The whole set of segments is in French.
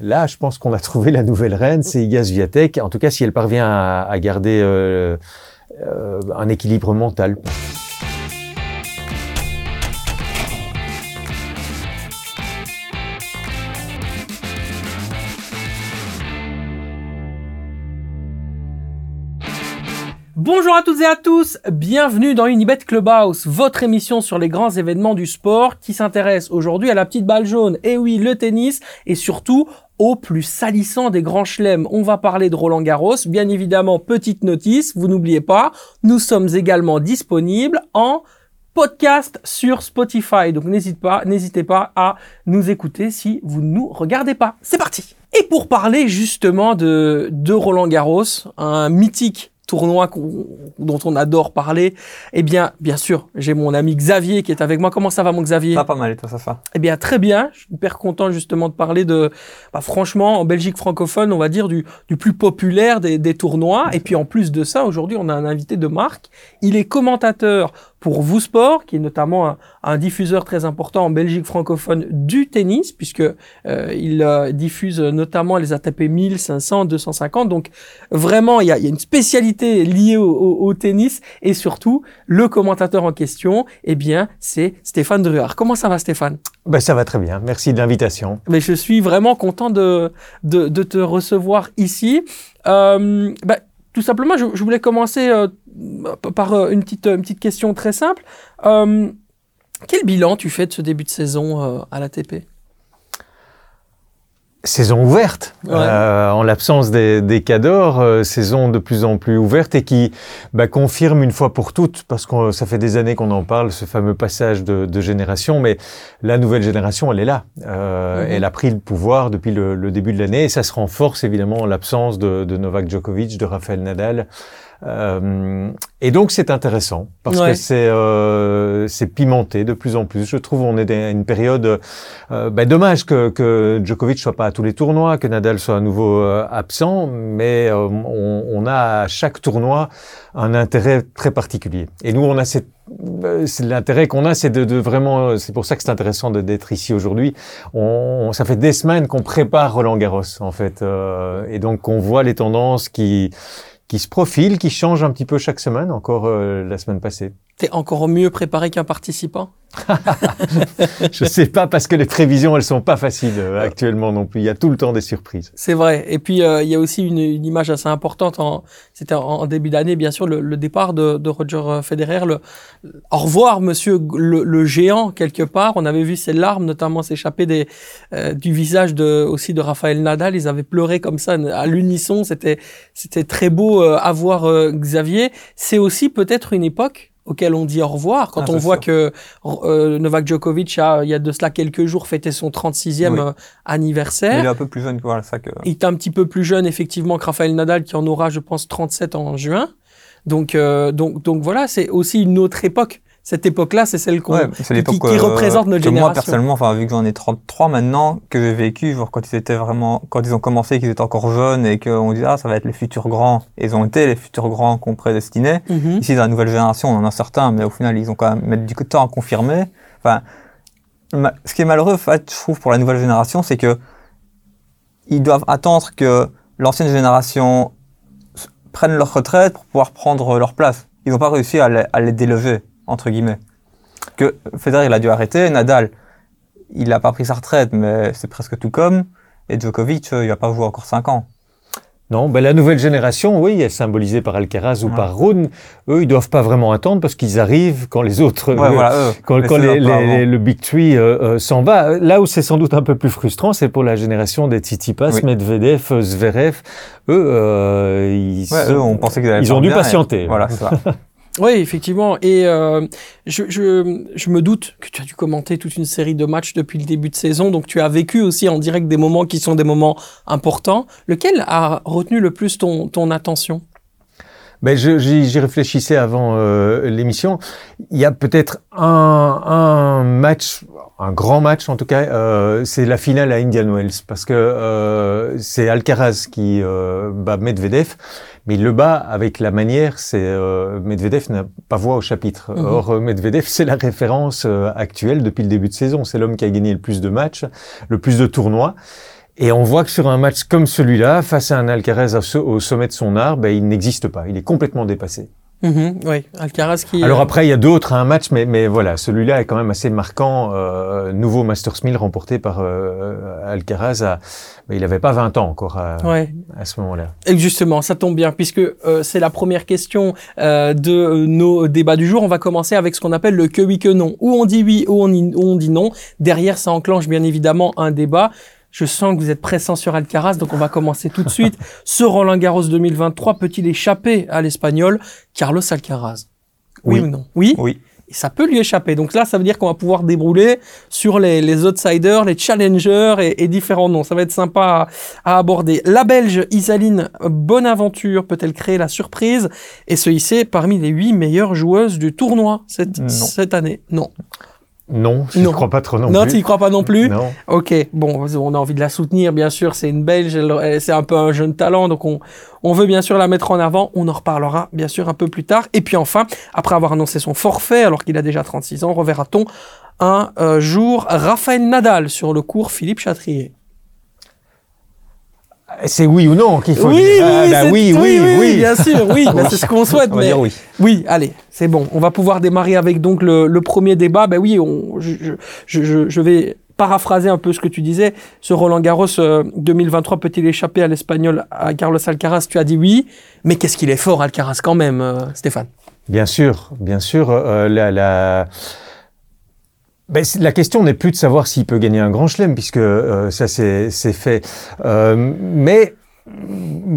Là, je pense qu'on a trouvé la nouvelle reine, c'est Iga Swiatek. En tout cas, si elle parvient à, garder euh, euh, un équilibre mental. Bonjour à toutes et à tous, bienvenue dans Unibet Clubhouse, votre émission sur les grands événements du sport qui s'intéresse aujourd'hui à la petite balle jaune, et oui, le tennis, et surtout au plus salissant des grands chelems. On va parler de Roland Garros, bien évidemment, petite notice, vous n'oubliez pas, nous sommes également disponibles en podcast sur Spotify. Donc n'hésitez pas, n'hésitez pas à nous écouter si vous ne nous regardez pas. C'est parti. Et pour parler justement de Roland Garros, un mythique tournoi dont on adore parler, eh bien, bien sûr, j'ai mon ami Xavier qui est avec moi. Comment ça va, mon Xavier? Ça va pas mal, et toi, ça va Eh bien, très bien. Je suis hyper content justement de parler de, bah, franchement, en Belgique francophone, on va dire du, du plus populaire des, des tournois. Et puis, en plus de ça, aujourd'hui, on a un invité de marque. Il est commentateur pour Vous Sport, qui est notamment un, diffuseur très important en Belgique francophone du tennis, puisque euh, il euh, diffuse notamment les ATP 1500, 250. Donc vraiment, il y a, une spécialité liée au, tennis et surtout le commentateur en question, eh bien, c'est Stéphane Druard. Comment ça va, Stéphane? Ben, ça va très bien. Merci de l'invitation. Mais je suis vraiment content de, de, te recevoir ici. Euh, ben, tout simplement, je, voulais commencer euh, par euh, une petite, une petite question très simple. Euh, quel bilan tu fais de ce début de saison à l'ATP Saison ouverte, en l'absence des, des cadors, saison de plus en plus ouverte et qui bah, confirme une fois pour toutes, parce que ça fait des années qu'on en parle, ce fameux passage de, génération, mais la nouvelle génération, elle est là. Mhm. Elle a pris le pouvoir depuis le, début de l'année et ça se renforce évidemment en l'absence de, de Novak Djokovic, de Rafael Nadal. Euh, et donc c'est intéressant parce que c'est euh, c'est pimenté de plus en plus. Je trouve on est à une période euh, bah, dommage que, que Djokovic soit pas à tous les tournois, que Nadal soit à nouveau euh, absent, mais on, on, a à chaque tournoi un intérêt très particulier. Et nous on a cette l'intérêt qu'on a, c'est de, de, vraiment, c'est pour ça que c'est intéressant d'être ici aujourd'hui. On, ça fait des semaines qu'on prépare Roland Garros, en fait, et donc on voit les tendances qui qui se profile, qui change un petit peu chaque semaine, encore euh, la semaine passée. T'es encore mieux préparé qu'un participant? Je sais pas parce que les prévisions elles sont pas faciles euh, actuellement non plus. Il y a tout le temps des surprises. C'est vrai. Et puis euh, il y a aussi une, une, image assez importante. En, c'était en, début d'année, bien sûr, le, le départ de, de, Roger Federer. Le, au revoir, Monsieur le, le, géant quelque part. On avait vu ses larmes notamment s'échapper des euh, du visage de aussi de Raphaël Nadal. Ils avaient pleuré comme ça à l'unisson. C'était c'était très beau à voir Xavier. C'est aussi peut-être une époque auquel on dit au revoir. Quand ah, on voit que euh, Novak Djokovic a, il y a de cela quelques jours, fêté son 36e euh, anniversaire. il est un peu plus jeune, voilà, ça que... Il est un petit peu plus jeune, effectivement, que Rafael Nadal, qui en aura, je pense, 37 en juin. Donc, euh, donc, donc voilà, c'est aussi une autre époque cette époque-là, c'est celle qu'on, qui, qui, euh, représente notre génération. Moi, personnellement, enfin, vu que j'en ai 33 maintenant, que j'ai vécu, genre, quand ils étaient vraiment, quand ils ont commencé, qu'ils étaient encore jeunes et qu'on dit, ah, ça va être les futurs grands. Et ils ont été les futurs grands qu'on prédestinait. Mm Ici, dans la nouvelle génération, on en a certains, mais au final, ils ont quand même mis du temps à confirmer. Enfin, ce qui est malheureux, en fait, je trouve, pour la nouvelle génération, c'est que ils doivent attendre que l'ancienne génération prenne leur retraite pour pouvoir prendre leur place. Ils n'ont pas réussi à les, à les délever entre guillemets. Que Federer, il a dû arrêter, Nadal, il n'a pas pris sa retraite, mais c'est presque tout comme, et Djokovic, euh, il va pas jouer encore 5 ans. Non, ben la nouvelle génération, oui, est symbolisée par Alcaraz ou par Rune. Eux, ils doivent pas vraiment attendre parce qu'ils arrivent quand les autres, euh, quand, quand le Big Three euh, s'en va. Là où c'est sans doute un peu plus frustrant, c'est pour la génération des Tsitsipas, Medvedev, Zverev. Eux, ils, on pensait qu'ils ils ont dû patienter. Voilà, ça. Oui, effectivement. Et euh, je, je, je, me doute que tu as dû commenter toute une série de matchs depuis le début de saison, donc tu as vécu aussi en direct des moments qui sont des moments importants. Lequel a retenu le plus ton, ton attention? Ben, j'y réfléchissais avant euh, l'émission. Il y a peut-être un, un, match, un grand match en tout cas, euh, c'est la finale à Indian Wells, parce que euh, c'est Alcaraz qui euh, bat Medvedev, mais il le bat avec la manière, c'est euh, Medvedev n'a pas voix au chapitre. Mhm. Or, euh, Medvedev, c'est la référence actuelle depuis le début de saison. C'est l'homme qui a gagné le plus de matchs, le plus de tournois. Et on voit que sur un match comme celui-là, face à un Alcaraz au sommet de son art, ben, il n'existe pas. Il est complètement dépassé. Mhm, oui, Alcaraz qui. Alors après, il y a d'autres un match, mais, mais voilà, celui-là est quand même assez marquant. Euh, nouveau Masters 1000 remporté par euh, Alcaraz. À, il n'avait pas 20 ans encore à, à ce moment-là. Et justement, ça tombe bien, puisque euh, c'est la première question euh, de nos débats du jour. On va commencer avec ce qu'on appelle le que oui, que non. Où on dit oui, où on, on dit non. Derrière, ça enclenche bien évidemment un débat. Je sens que vous êtes pressant sur Alcaraz, donc on va commencer tout de suite. Ce Roland Garros 2023 peut-il échapper à l'Espagnol Carlos Alcaraz? Oui, ou non? Oui? Oui. Et ça peut lui échapper. Donc là, ça veut dire qu'on va pouvoir débrouler sur les, les outsiders, les challengers et, différents noms. Ça va être sympa à, aborder. La Belge Isaline Bonaventure peut-elle créer la surprise? Et se hisser parmi les huit meilleures joueuses du tournoi cette, cette année Non. Non, je ne crois pas trop non, plus. Non, tu n'y crois pas non plus Non. Ok, bon, on a envie de la soutenir, bien sûr, c'est une Belge, c'est un peu un jeune talent, donc on, on veut bien sûr la mettre en avant, on en reparlera bien sûr un peu plus tard. Et puis enfin, après avoir annoncé son forfait, alors qu'il a déjà 36 ans, reverra-t-on un euh, jour Raphaël Nadal sur le cours Philippe Chatrier? C'est oui ou non qu'il faut oui, dire. Ah, bah oui, oui, oui, oui, bien sûr, oui, bah, c'est ce qu'on souhaite. On va dire oui. Oui, allez, c'est bon. On va pouvoir démarrer avec donc le, le premier débat. Ben oui, on, je, je, je, je, vais paraphraser un peu ce que tu disais. Ce Roland Garros 2023 euh, peut-il échapper à l'Espagnol, à Carlos Alcaraz? Tu as dit oui, mais qu'est-ce qu'il est fort, Alcaraz, quand même, euh, Stéphane? Bien sûr, bien sûr. Euh, la, la ben, la question n'est plus de savoir s'il peut gagner un grand chelem, puisque euh, ça c'est fait. Euh, mais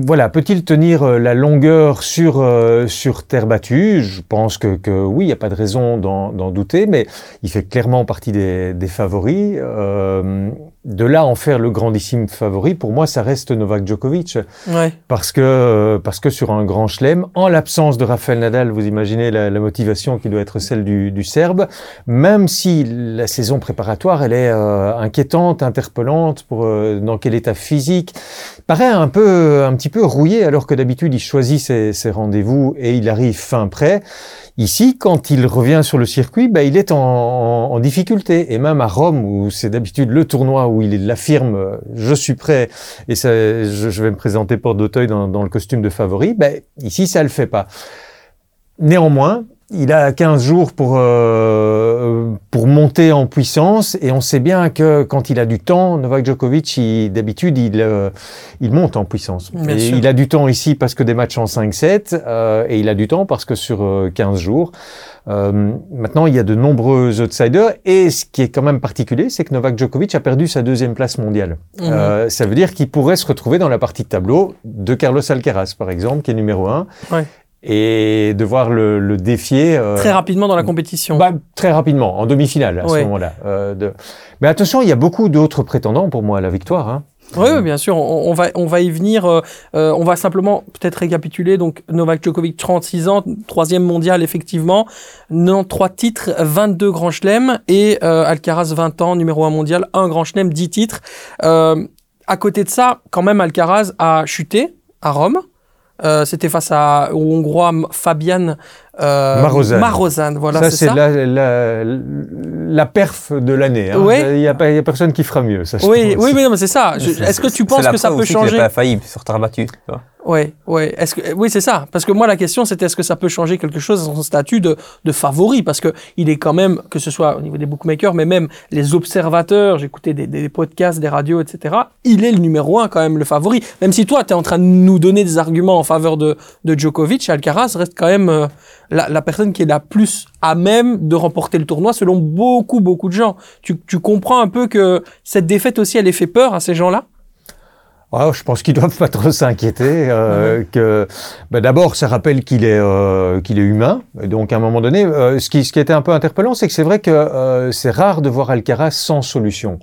voilà, peut-il tenir euh, la longueur sur, euh, sur terre battue? Je pense que, que oui, il n'y a pas de raison d'en douter, mais il fait clairement partie des, des favoris. Euh, de là en faire le grandissime favori, pour moi, ça reste Novak Djokovic. Ouais. Parce, que, parce que sur un grand chelem, en l'absence de Rafael Nadal, vous imaginez la, la, motivation qui doit être celle du, du Serbe, même si la saison préparatoire, elle est euh, inquiétante, interpellante, pour euh, dans quel état physique, paraît un peu, un petit peu rouillé, alors que d'habitude, il choisit ses, ses rendez-vous et il arrive fin prêt. Ici, quand il revient sur le circuit, ben, il est en, en, en, difficulté. Et même à Rome, où c'est d'habitude le tournoi où il l'affirme, je suis prêt et ça, je, vais me présenter porte d'Auteuil dans, dans, le costume de favori, ben, ici, ça le fait pas. Néanmoins, il a 15 jours pour, euh, pour monter en puissance et on sait bien que quand il a du temps, Novak Djokovic, d'habitude, il, euh, il monte en puissance. Et il a du temps ici parce que des matchs en 5-7 euh, et il a du temps parce que sur 15 euh, jours. Euh, maintenant, il y a de nombreux outsiders et ce qui est quand même particulier, c'est que Novak Djokovic a perdu sa deuxième place mondiale. Mmh. ça veut dire qu'il pourrait se retrouver dans la partie de tableau de Carlos Alcaraz, par exemple, qui est numéro 1. Ouais et devoir le, le défier. Euh, très rapidement dans la compétition. Bah, très rapidement, en demi-finale à ouais. ce moment-là. Euh, de... Mais attention, il y a beaucoup d'autres prétendants pour moi à la victoire. Hein. Oui, oui, bien sûr, on, on, va, on va y venir. Euh, on va simplement peut-être récapituler. Donc, Novak Djokovic, 36 ans, troisième mondial, effectivement. 93 titres, 22 grands chelems. Et Alcaraz, 20 ans, numéro 1 mondial, un grand chelem, 10 titres. À côté de ça, quand même, Alcaraz a chuté à Rome. Euh, c'était face à, au Hongrois Fabian euh, Marozan. Marozan. Voilà, ça, c'est la, la, la, perf de l'année. Hein. Oui. Il n'y a, a, personne qui fera mieux. Ça, oui, oui, mais, non, mais c'est ça. Est-ce que tu penses que ça peut changer Il pas failli sur terre battue. Ouais, ouais. Est-ce que oui, c'est ça. Parce que moi, la question, c'était est-ce que ça peut changer quelque chose dans son statut de, de favori? Parce que il est quand même, que ce soit au niveau des bookmakers, mais même les observateurs. J'écoutais des, des, podcasts, des radios, etc. Il est le numéro un quand même, le favori. Même si toi, tu es en train de nous donner des arguments en faveur de, de Djokovic, Alcaraz reste quand même euh, la, la, personne qui est la plus à même de remporter le tournoi, selon beaucoup, beaucoup de gens. Tu, tu comprends un peu que cette défaite aussi, elle est fait peur à ces gens-là? Oh, je pense qu'ils doivent pas trop s'inquiéter. Euh, mmh. Que bah, d'abord, ça rappelle qu'il est euh, qu'il est humain. Et donc, à un moment donné, euh, ce qui ce qui était un peu interpellant, c'est que c'est vrai que euh, c'est rare de voir Alcaraz sans solution.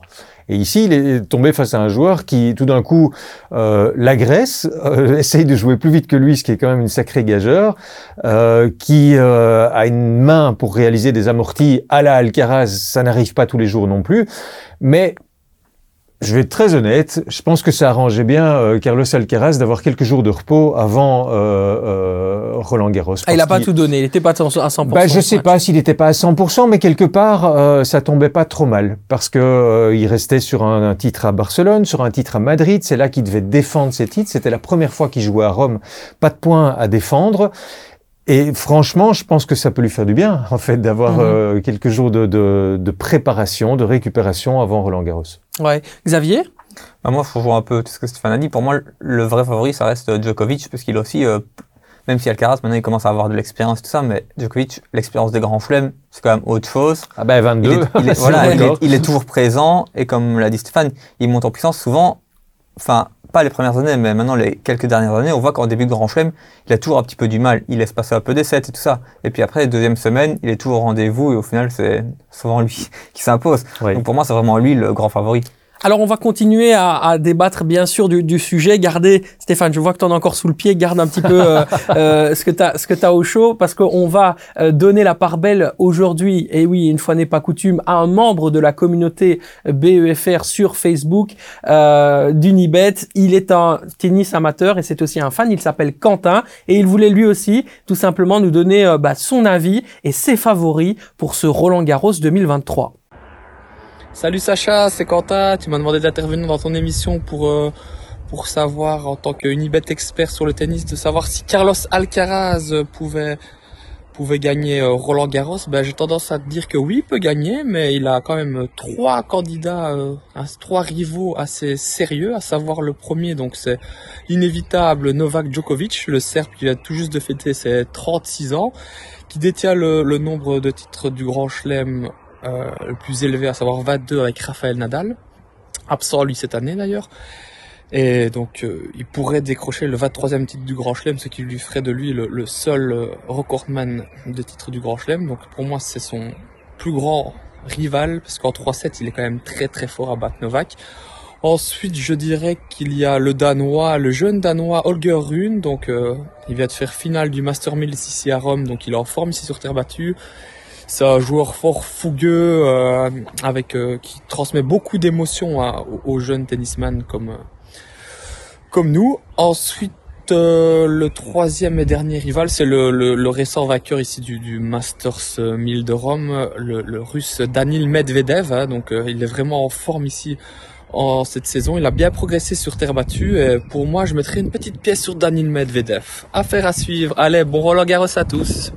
Et ici, il est tombé face à un joueur qui, tout d'un coup, euh, l'agresse, euh, essaye de jouer plus vite que lui, ce qui est quand même une sacrée gageure, euh, qui a une main pour réaliser des amortis à la Alcaraz, ça n'arrive pas tous les jours non plus. Mais je vais être très honnête, je pense que ça arrangeait bien euh, Carlos Alcaraz d'avoir quelques jours de repos avant euh, euh, Roland Garros. Ah, il n'a pas tout donné, il n'était pas à 100%. Bah, je sais pas s'il n'était pas à 100%, mais quelque part, euh, ça tombait pas trop mal parce que euh, il restait sur un, un, titre à Barcelone, sur un titre à Madrid. C'est là qu'il devait défendre ses titres. C'était la première fois qu'il jouait à Rome. Pas de points à défendre. Et franchement, je pense que ça peut lui faire du bien, en fait, d'avoir mmh. euh, quelques jours de, de, de, préparation, de récupération avant Roland Garros. Ouais. Xavier? Bah Moi, je rejoins un peu tout ce que Stéphane a dit. Pour moi, le vrai favori, ça reste Djokovic, parce qu'il a aussi, euh, même si Alcaraz, maintenant, il commence à avoir de l'expérience, tout ça, mais Djokovic, l'expérience des grands chelems, c'est quand même autre chose. Ah ben, 22. Il est, il est voilà, il est, il est toujours présent, et comme l'a dit Stéphane, il monte en puissance souvent. Enfin, pas les premières années, mais maintenant les quelques dernières années, on voit qu'en début de Grand Chelem, il a toujours un petit peu du mal. Il laisse passer un peu des sets et tout ça. Et puis après, deuxième semaine, il est toujours au rendez-vous et au final, c'est souvent lui qui s'impose. Oui. Donc pour moi, c'est vraiment lui le grand favori. Alors on va continuer à, à débattre bien sûr du, du, sujet. Gardez, Stéphane, je vois que tu en as encore sous le pied. Garde un petit peu euh, euh, ce que tu as, au chaud parce qu'on va euh, donner la part belle aujourd'hui. Et oui, une fois n'est pas coutume, à un membre de la communauté BEFR sur Facebook euh, d'Unibet. Il est un tennis amateur et c'est aussi un fan. Il s'appelle Quentin et il voulait lui aussi tout simplement nous donner bah, son avis et ses favoris pour ce Roland Garros 2023. Salut Sacha, c'est Quentin. Tu m'as demandé d'intervenir dans ton émission pour euh, pour savoir en tant qu'Unibet expert sur le tennis de savoir si Carlos Alcaraz pouvait pouvait gagner euh, Roland Garros. Ben j'ai tendance à te dire que oui, il peut gagner, mais il a quand même trois candidats, euh, trois rivaux assez sérieux. À savoir le premier, donc c'est l'inévitable Novak Djokovic, le Serbe qui vient tout juste de fêter ses 36 ans, qui détient le, le nombre de titres du Grand Chelem euh, le plus élevé, à savoir 22 avec Rafael Nadal, absent lui cette année d'ailleurs. Et donc euh, il pourrait décrocher le 23e titre du Grand Chelem, ce qui lui ferait de lui le, seul euh, recordman de titre du Grand Chelem. Donc pour moi c'est son plus grand rival, parce qu'en 3-7 il est quand même très très fort à battre Novak. Ensuite, je dirais qu'il y a le Danois, le jeune Danois Holger Rune. Donc, il vient de faire finale du Master 1000 ici à Rome, donc il est en forme ici sur terre battue. C'est un joueur fort fougueux, euh, avec euh, qui transmet beaucoup d'émotions aux, jeunes tennisman comme euh, comme nous. Ensuite, le troisième et dernier rival, c'est le, le, le, récent vainqueur ici du, du Masters 1000 de Rome, le, le russe Danil Medvedev. Hein, donc, il est vraiment en forme ici en cette saison. Il a bien progressé sur terre battue. Et pour moi, je mettrai une petite pièce sur Danil Medvedev. Affaire à suivre. Allez, bon Roland Garros à tous.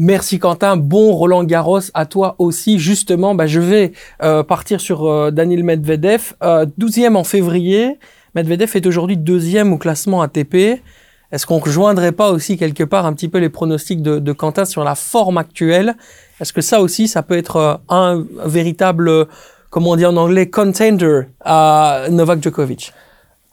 Merci Quentin, bon Roland Garros à toi aussi. Justement, bah, je vais euh, partir sur euh, Daniel Medvedev, euh, 12e en février. Medvedev est aujourd'hui deuxième au classement ATP. Est-ce qu'on rejoindrait pas aussi quelque part un petit peu les pronostics de, Quentin sur la forme actuelle? Est-ce que ça aussi, ça peut être euh, un, un véritable, comment on dit en anglais, contender à Novak Djokovic?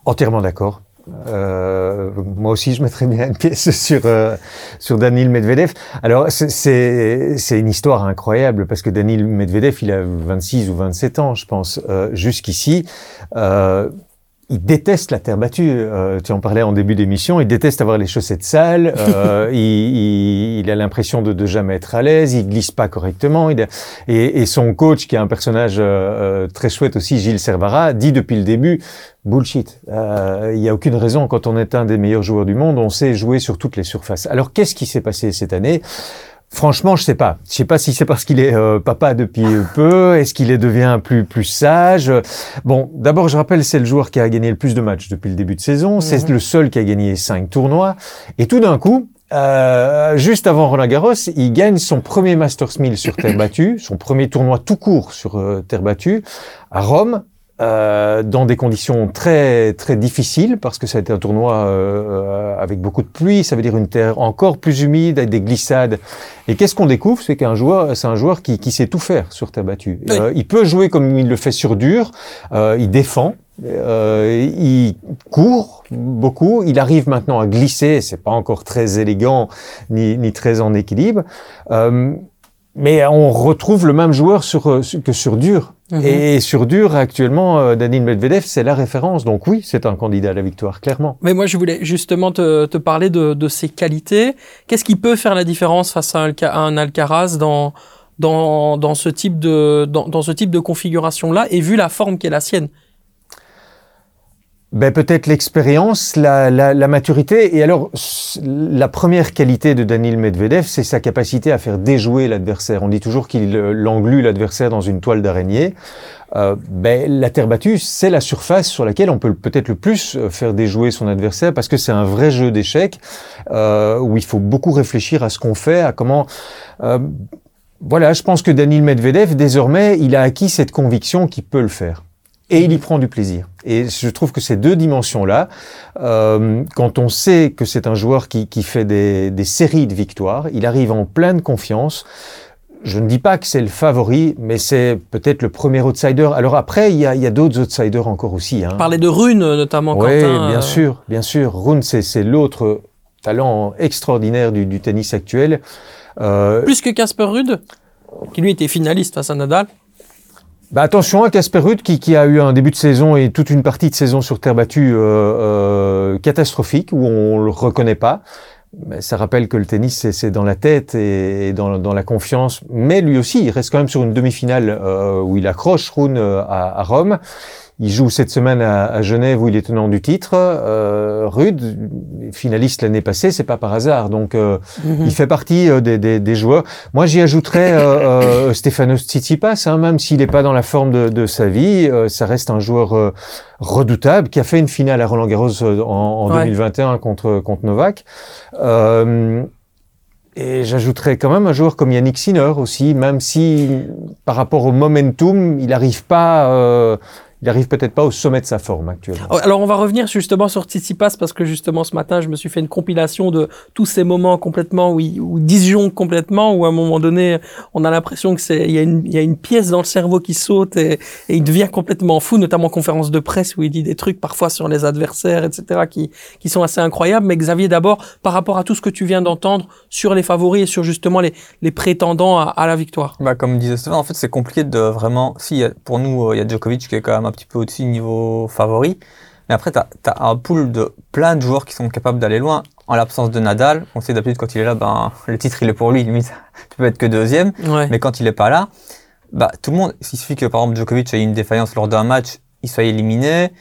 Entièrement d'accord. Euh, moi aussi, je mettrais bien une pièce sur euh, sur Danil Medvedev. Alors, c'est une histoire incroyable parce que Danil Medvedev, il a 26 ou 27 ans, je pense, euh, jusqu'ici. Euh, il déteste la terre battue. Euh, tu en parlais en début d'émission. Il déteste avoir les chaussettes sales. Euh, il, il, il, a l'impression de, de jamais être à l'aise. Il glisse pas correctement. Il a, et, et, son coach, qui est un personnage euh, très chouette aussi, Gilles Servara, dit depuis le début bullshit. Euh, il n'y a aucune raison. Quand on est un des meilleurs joueurs du monde, on sait jouer sur toutes les surfaces. Alors, qu'est-ce qui s'est passé cette année? Franchement, je sais pas. Je sais pas si c'est parce qu'il est euh, papa depuis peu. Est-ce qu'il est devient plus plus sage Bon, d'abord, je rappelle, c'est le joueur qui a gagné le plus de matchs depuis le début de saison. C'est mmh. le seul qui a gagné cinq tournois. Et tout d'un coup, euh, juste avant Roland Garros, il gagne son premier Masters 1000 sur terre battue, son premier tournoi tout court sur euh, terre battue à Rome euh, dans des conditions très très difficiles parce que ça a été un tournoi euh, avec beaucoup de pluie, ça veut dire une terre encore plus humide avec des glissades. Et qu'est-ce qu'on découvre, c'est qu'un joueur, c'est un joueur qui, qui, sait tout faire sur terre battue. Oui. Euh, il peut jouer comme il le fait sur dur, euh, il défend, euh, il court beaucoup, il arrive maintenant à glisser, c'est pas encore très élégant ni, ni très en équilibre. Euh, mais on retrouve le même joueur sur, que sur dur. -hmm. Et sur dur, actuellement, euh, Danil Medvedev, c'est la référence. Donc oui, c'est un candidat à la victoire, clairement. Mais moi, je voulais justement te, te parler de, de, ses qualités. Qu'est-ce qui peut faire la différence face à un, à un Alcaraz dans, dans, dans ce type de dans, dans ce type de configuration là et vu la forme qui est la sienne ben, Peut-être l'expérience, la, la, la, maturité. Et alors, la première qualité de Daniel Medvedev, c'est sa capacité à faire déjouer l'adversaire. On dit toujours qu'il englue l'adversaire dans une toile d'araignée. Euh, ben, la terre battue, c'est la surface sur laquelle on peut peut-être le plus euh, faire déjouer son adversaire parce que c'est un vrai jeu d'échecs euh, où il faut beaucoup réfléchir à ce qu'on fait, à comment... Euh, voilà, je pense que Daniel Medvedev, désormais, il a acquis cette conviction qu'il peut le faire et il y prend du plaisir. Et je trouve que ces deux dimensions-là, euh, quand on sait que c'est un joueur qui, qui fait des, des, séries de victoires, il arrive en pleine confiance. Je ne dis pas que c'est le favori, mais c'est peut-être le premier outsider. Alors après, il y a, a d'autres outsiders encore aussi. Hein. Parler de Rune notamment. Oui, bien euh... sûr, bien sûr. Rune, c'est l'autre talent extraordinaire du, du tennis actuel. Euh... Plus que Casper Rude, qui lui était finaliste face à Nadal. Bah attention à Casper Ruud qui, a eu un début de saison et toute une partie de saison sur terre battue euh, euh, catastrophique où on le reconnaît pas. Mais ça rappelle que le tennis c'est dans la tête et, dans, dans, la confiance. Mais lui aussi, il reste quand même sur une demi-finale euh, où il accroche Rune euh, à, à Rome. Il joue cette semaine à, à, Genève où il est tenant du titre. Euh, Rude, finaliste l'année passée, c'est pas par hasard. Donc, euh, mm -hmm. il fait partie euh, des, des, des, joueurs. Moi, j'y ajouterais euh, euh, Stefanos Tsitsipas, hein, même s'il n'est pas dans la forme de, de sa vie, euh, ça reste un joueur redoutable qui a fait une finale à Roland Garros en, en ouais. 2021 contre contre Novak. Et j'ajouterais quand même un joueur comme Yannick Sinner aussi, même si par rapport au momentum, il n'arrive pas euh, il arrive peut-être pas au sommet de sa forme actuellement. Oh, alors on va revenir justement sur Tsitsipas parce que justement ce matin je me suis fait une compilation de tous ces moments complètement où il, où disjonque complètement où à un moment donné on a l'impression que c'est il y a une il y a une pièce dans le cerveau qui saute et, et, il devient complètement fou notamment en conférence de presse où il dit des trucs parfois sur les adversaires etc qui qui sont assez incroyables mais Xavier d'abord par rapport à tout ce que tu viens d'entendre sur les favoris et sur justement les les prétendants à, à la victoire. Bah comme disait Stéphane en fait c'est compliqué de vraiment si pour nous il y a Djokovic qui est quand même un petit peu au-dessus niveau favori. Mais après, tu as, as, un pool de plein de joueurs qui sont capables d'aller loin. En l'absence de Nadal, on sait d'habitude quand il est là, ben, le titre il est pour lui, limite, tu peux être que deuxième. Ouais. Mais quand il est pas là, bah, tout le monde, il suffit que par exemple Djokovic ait une défaillance lors d'un match, il soit éliminé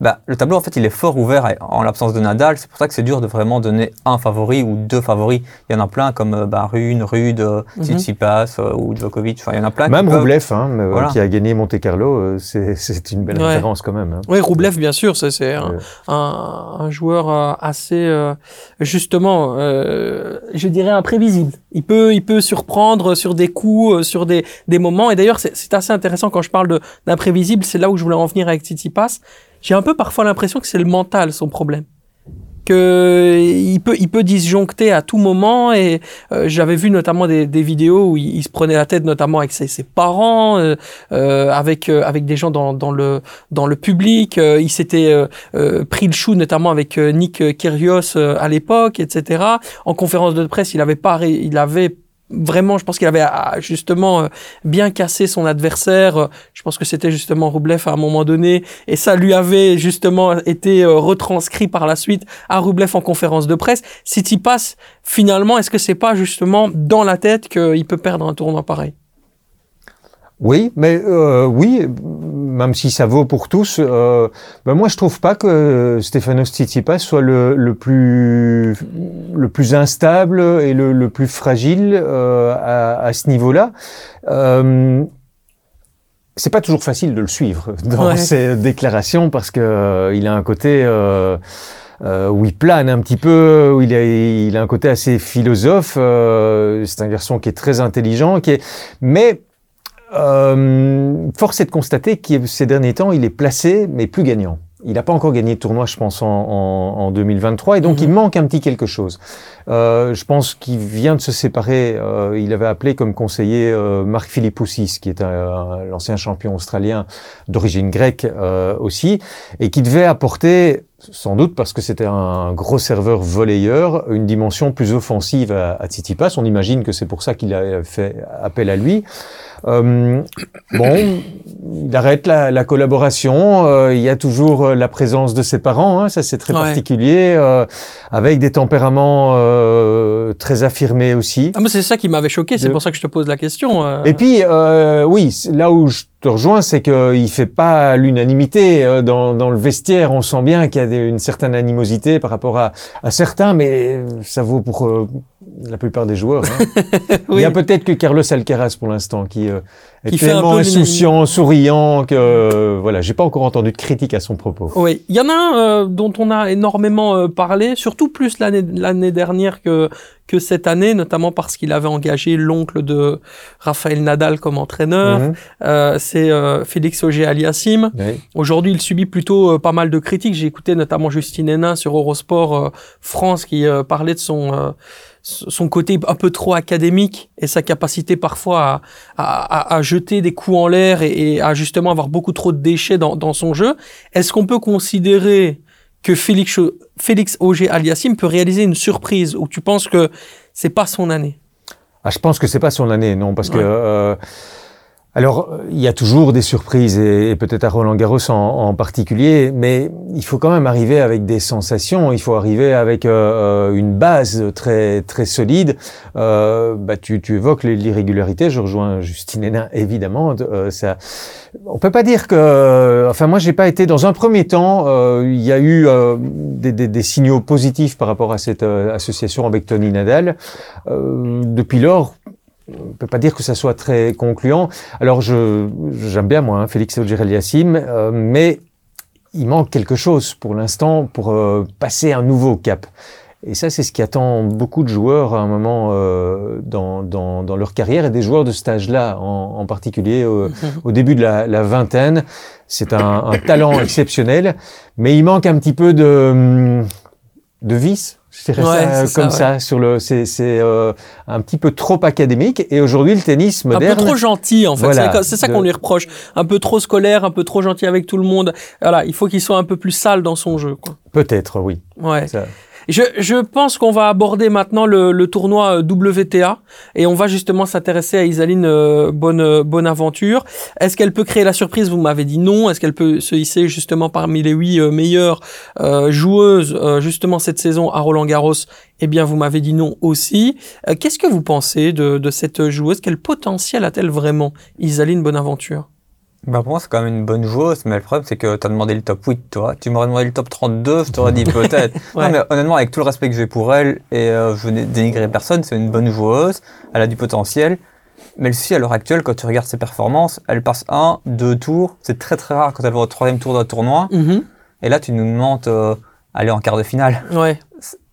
bah, le tableau, en fait, il est fort ouvert en l'absence de Nadal. C'est pour ça que c'est dur de vraiment donner un favori ou deux favoris. Il y en a plein comme euh, bah, Rune, Rude, mm -hmm. Tsitsipas euh, ou Djokovic. Enfin, il y en a plein. Même Roublev, hein, euh, voilà. qui a gagné Monte Carlo, c'est une belle ouais. référence quand même. Hein. Oui, Roublev, bien sûr, c'est un, un, un, joueur assez, justement, je dirais imprévisible. Il peut, il peut surprendre sur des coups, sur des, des moments. Et d'ailleurs, c'est assez intéressant quand je parle d'imprévisible. C'est là où je voulais en venir avec Tsitsipas j'ai un peu parfois l'impression que c'est le mental son problème. Que il peut il peut disjoncter à tout moment et euh, j'avais vu notamment des, des vidéos où il, se prenait la tête notamment avec ses, ses parents euh, euh, avec euh, avec des gens dans, dans le dans le public. Il s'était pris le chou notamment avec Nick Kyrgios à l'époque etc en conférence de presse il avait pas il avait vraiment, je pense qu'il avait ah, justement euh, bien cassé son adversaire. Je pense que c'était justement Roublev à un moment donné, et ça lui avait justement été euh, retranscrit par la suite à Roublev en conférence de presse. Si tu passes, finalement, est-ce que c'est pas justement dans la tête qu'il peut perdre un tournoi pareil? Oui, mais euh, oui, même si ça vaut pour tous, euh, ben moi je trouve pas que Stefanos Tsitsipas soit le, le plus le plus instable et le, le plus fragile euh, à, à, ce niveau-là. Euh, c'est pas toujours facile de le suivre dans ouais. ses déclarations parce que euh, il a un côté euh, euh, où il plane un petit peu, où il a, il a un côté assez philosophe. Euh, c'est un garçon qui est très intelligent, qui est, mais euh, force est de constater que ces derniers temps, il est placé, mais plus gagnant. Il n'a pas encore gagné de tournoi, je pense, en, en, en 2023, et donc mmh. il manque un petit quelque chose. Euh, je pense qu'il vient de se séparer. Euh, il avait appelé comme conseiller euh, Marc Philippoussis, qui est l'ancien champion australien d'origine grecque euh, aussi, et qui devait apporter sans doute parce que c'était un gros serveur volleyeur, une dimension plus offensive à, à Tsitsipas. On imagine que c'est pour ça qu'il a fait appel à lui. Euh, bon, il arrête la, la collaboration. Euh, il y a toujours euh, la présence de ses parents. Hein, ça, c'est très particulier, euh, avec des tempéraments euh, très affirmés aussi. Ah, mais c'est ça qui m'avait choqué. C'est pour ça que je te pose la question. Et puis, oui, là où je te rejoins, c'est qu'il fait pas l'unanimité dans, dans, le vestiaire. On sent bien qu'il y a une certaine animosité par rapport à, à certains, mais ça vaut pour la plupart des joueurs. Hein. Il y a peut-être que Carlos Alcaraz pour l'instant qui euh, est tellement insouciant, souriant que euh, voilà, j'ai pas encore entendu de critique à son propos. Oui, il y en a un euh, dont on a énormément euh, parlé, surtout plus l'année l'année dernière que que cette année, notamment parce qu'il avait engagé l'oncle de Raphaël Nadal comme entraîneur. Mhm. C'est Félix Auger-Aliassime. Aujourd'hui, il subit plutôt pas mal de critiques. J'ai écouté notamment Justine Hénin sur Eurosport France qui parlait de son son côté un peu trop académique et sa capacité parfois à, à, jeter des coups en l'air et, à justement avoir beaucoup trop de déchets dans, dans son jeu. Est-ce qu'on peut considérer que Félix, Félix Auger Aliassim peut réaliser une surprise ou tu penses que c'est pas son année? Ah, Je pense que c'est pas son année, non, parce que euh, alors, il y a toujours des surprises, et, peut-être à Roland Garros en, particulier, mais il faut quand même arriver avec des sensations, il faut arriver avec euh, euh, une base très très solide. Euh, bah, tu, tu évoques l'irrégularité, je rejoins Justine Hénin, évidemment. Euh, ça, on peut pas dire que... Enfin, moi, j'ai pas été... Dans un premier temps, il y a eu des, des, des, signaux positifs par rapport à cette association avec Tony Nadal. depuis lors, on peut pas dire que ça soit très concluant. Alors, je j'aime bien moi hein, Félix Auger-Aliassime, euh, mais il manque quelque chose pour l'instant pour euh, passer un nouveau cap. Et ça, c'est ce qui attend beaucoup de joueurs à un moment euh, dans, dans, dans, leur carrière et des joueurs de stage là en, en particulier au début de la, la vingtaine. C'est un, un, talent exceptionnel, mais il manque un petit peu de, de vice je dirais ça comme ça, sur le, c'est, c'est euh, un petit peu trop académique. Et aujourd'hui, le tennis moderne. Un peu trop gentil, en fait. c'est ça qu'on lui reproche. Un peu trop scolaire, un peu trop gentil avec tout le monde. Voilà, il faut qu'il soit un peu plus sale dans son jeu, quoi. Peut-être, oui. Ouais. Ça. Je, pense qu'on va aborder maintenant le, tournoi euh, WTA et on va justement s'intéresser à Isaline euh, euh, Bonaventure. Est-ce qu'elle peut créer la surprise? Vous m'avez dit non. Est-ce qu'elle peut se hisser justement parmi les huit meilleures joueuses justement cette saison à Roland Garros? Eh bien, vous m'avez dit non aussi. Qu'est-ce que vous pensez de, de cette joueuse? Quel potentiel a-t-elle vraiment, Isaline Bonaventure bah pour moi, c'est quand même une bonne joueuse, mais le problème, c'est que tu as demandé le top 8, toi. Tu m'aurais demandé le top 32, je t'aurais dit peut-être. ouais. Non, mais honnêtement, avec tout le respect que j'ai pour elle, et euh, je veux dénigrer personne, c'est une bonne joueuse, elle a du potentiel. Mais le souci, à l'heure actuelle, quand tu regardes ses performances, elle passe un, deux tours. C'est très très rare quand elle va au troisième tour d'un tournoi. Mm -hmm. Et là, tu nous demandes euh, aller en quart de finale. Ouais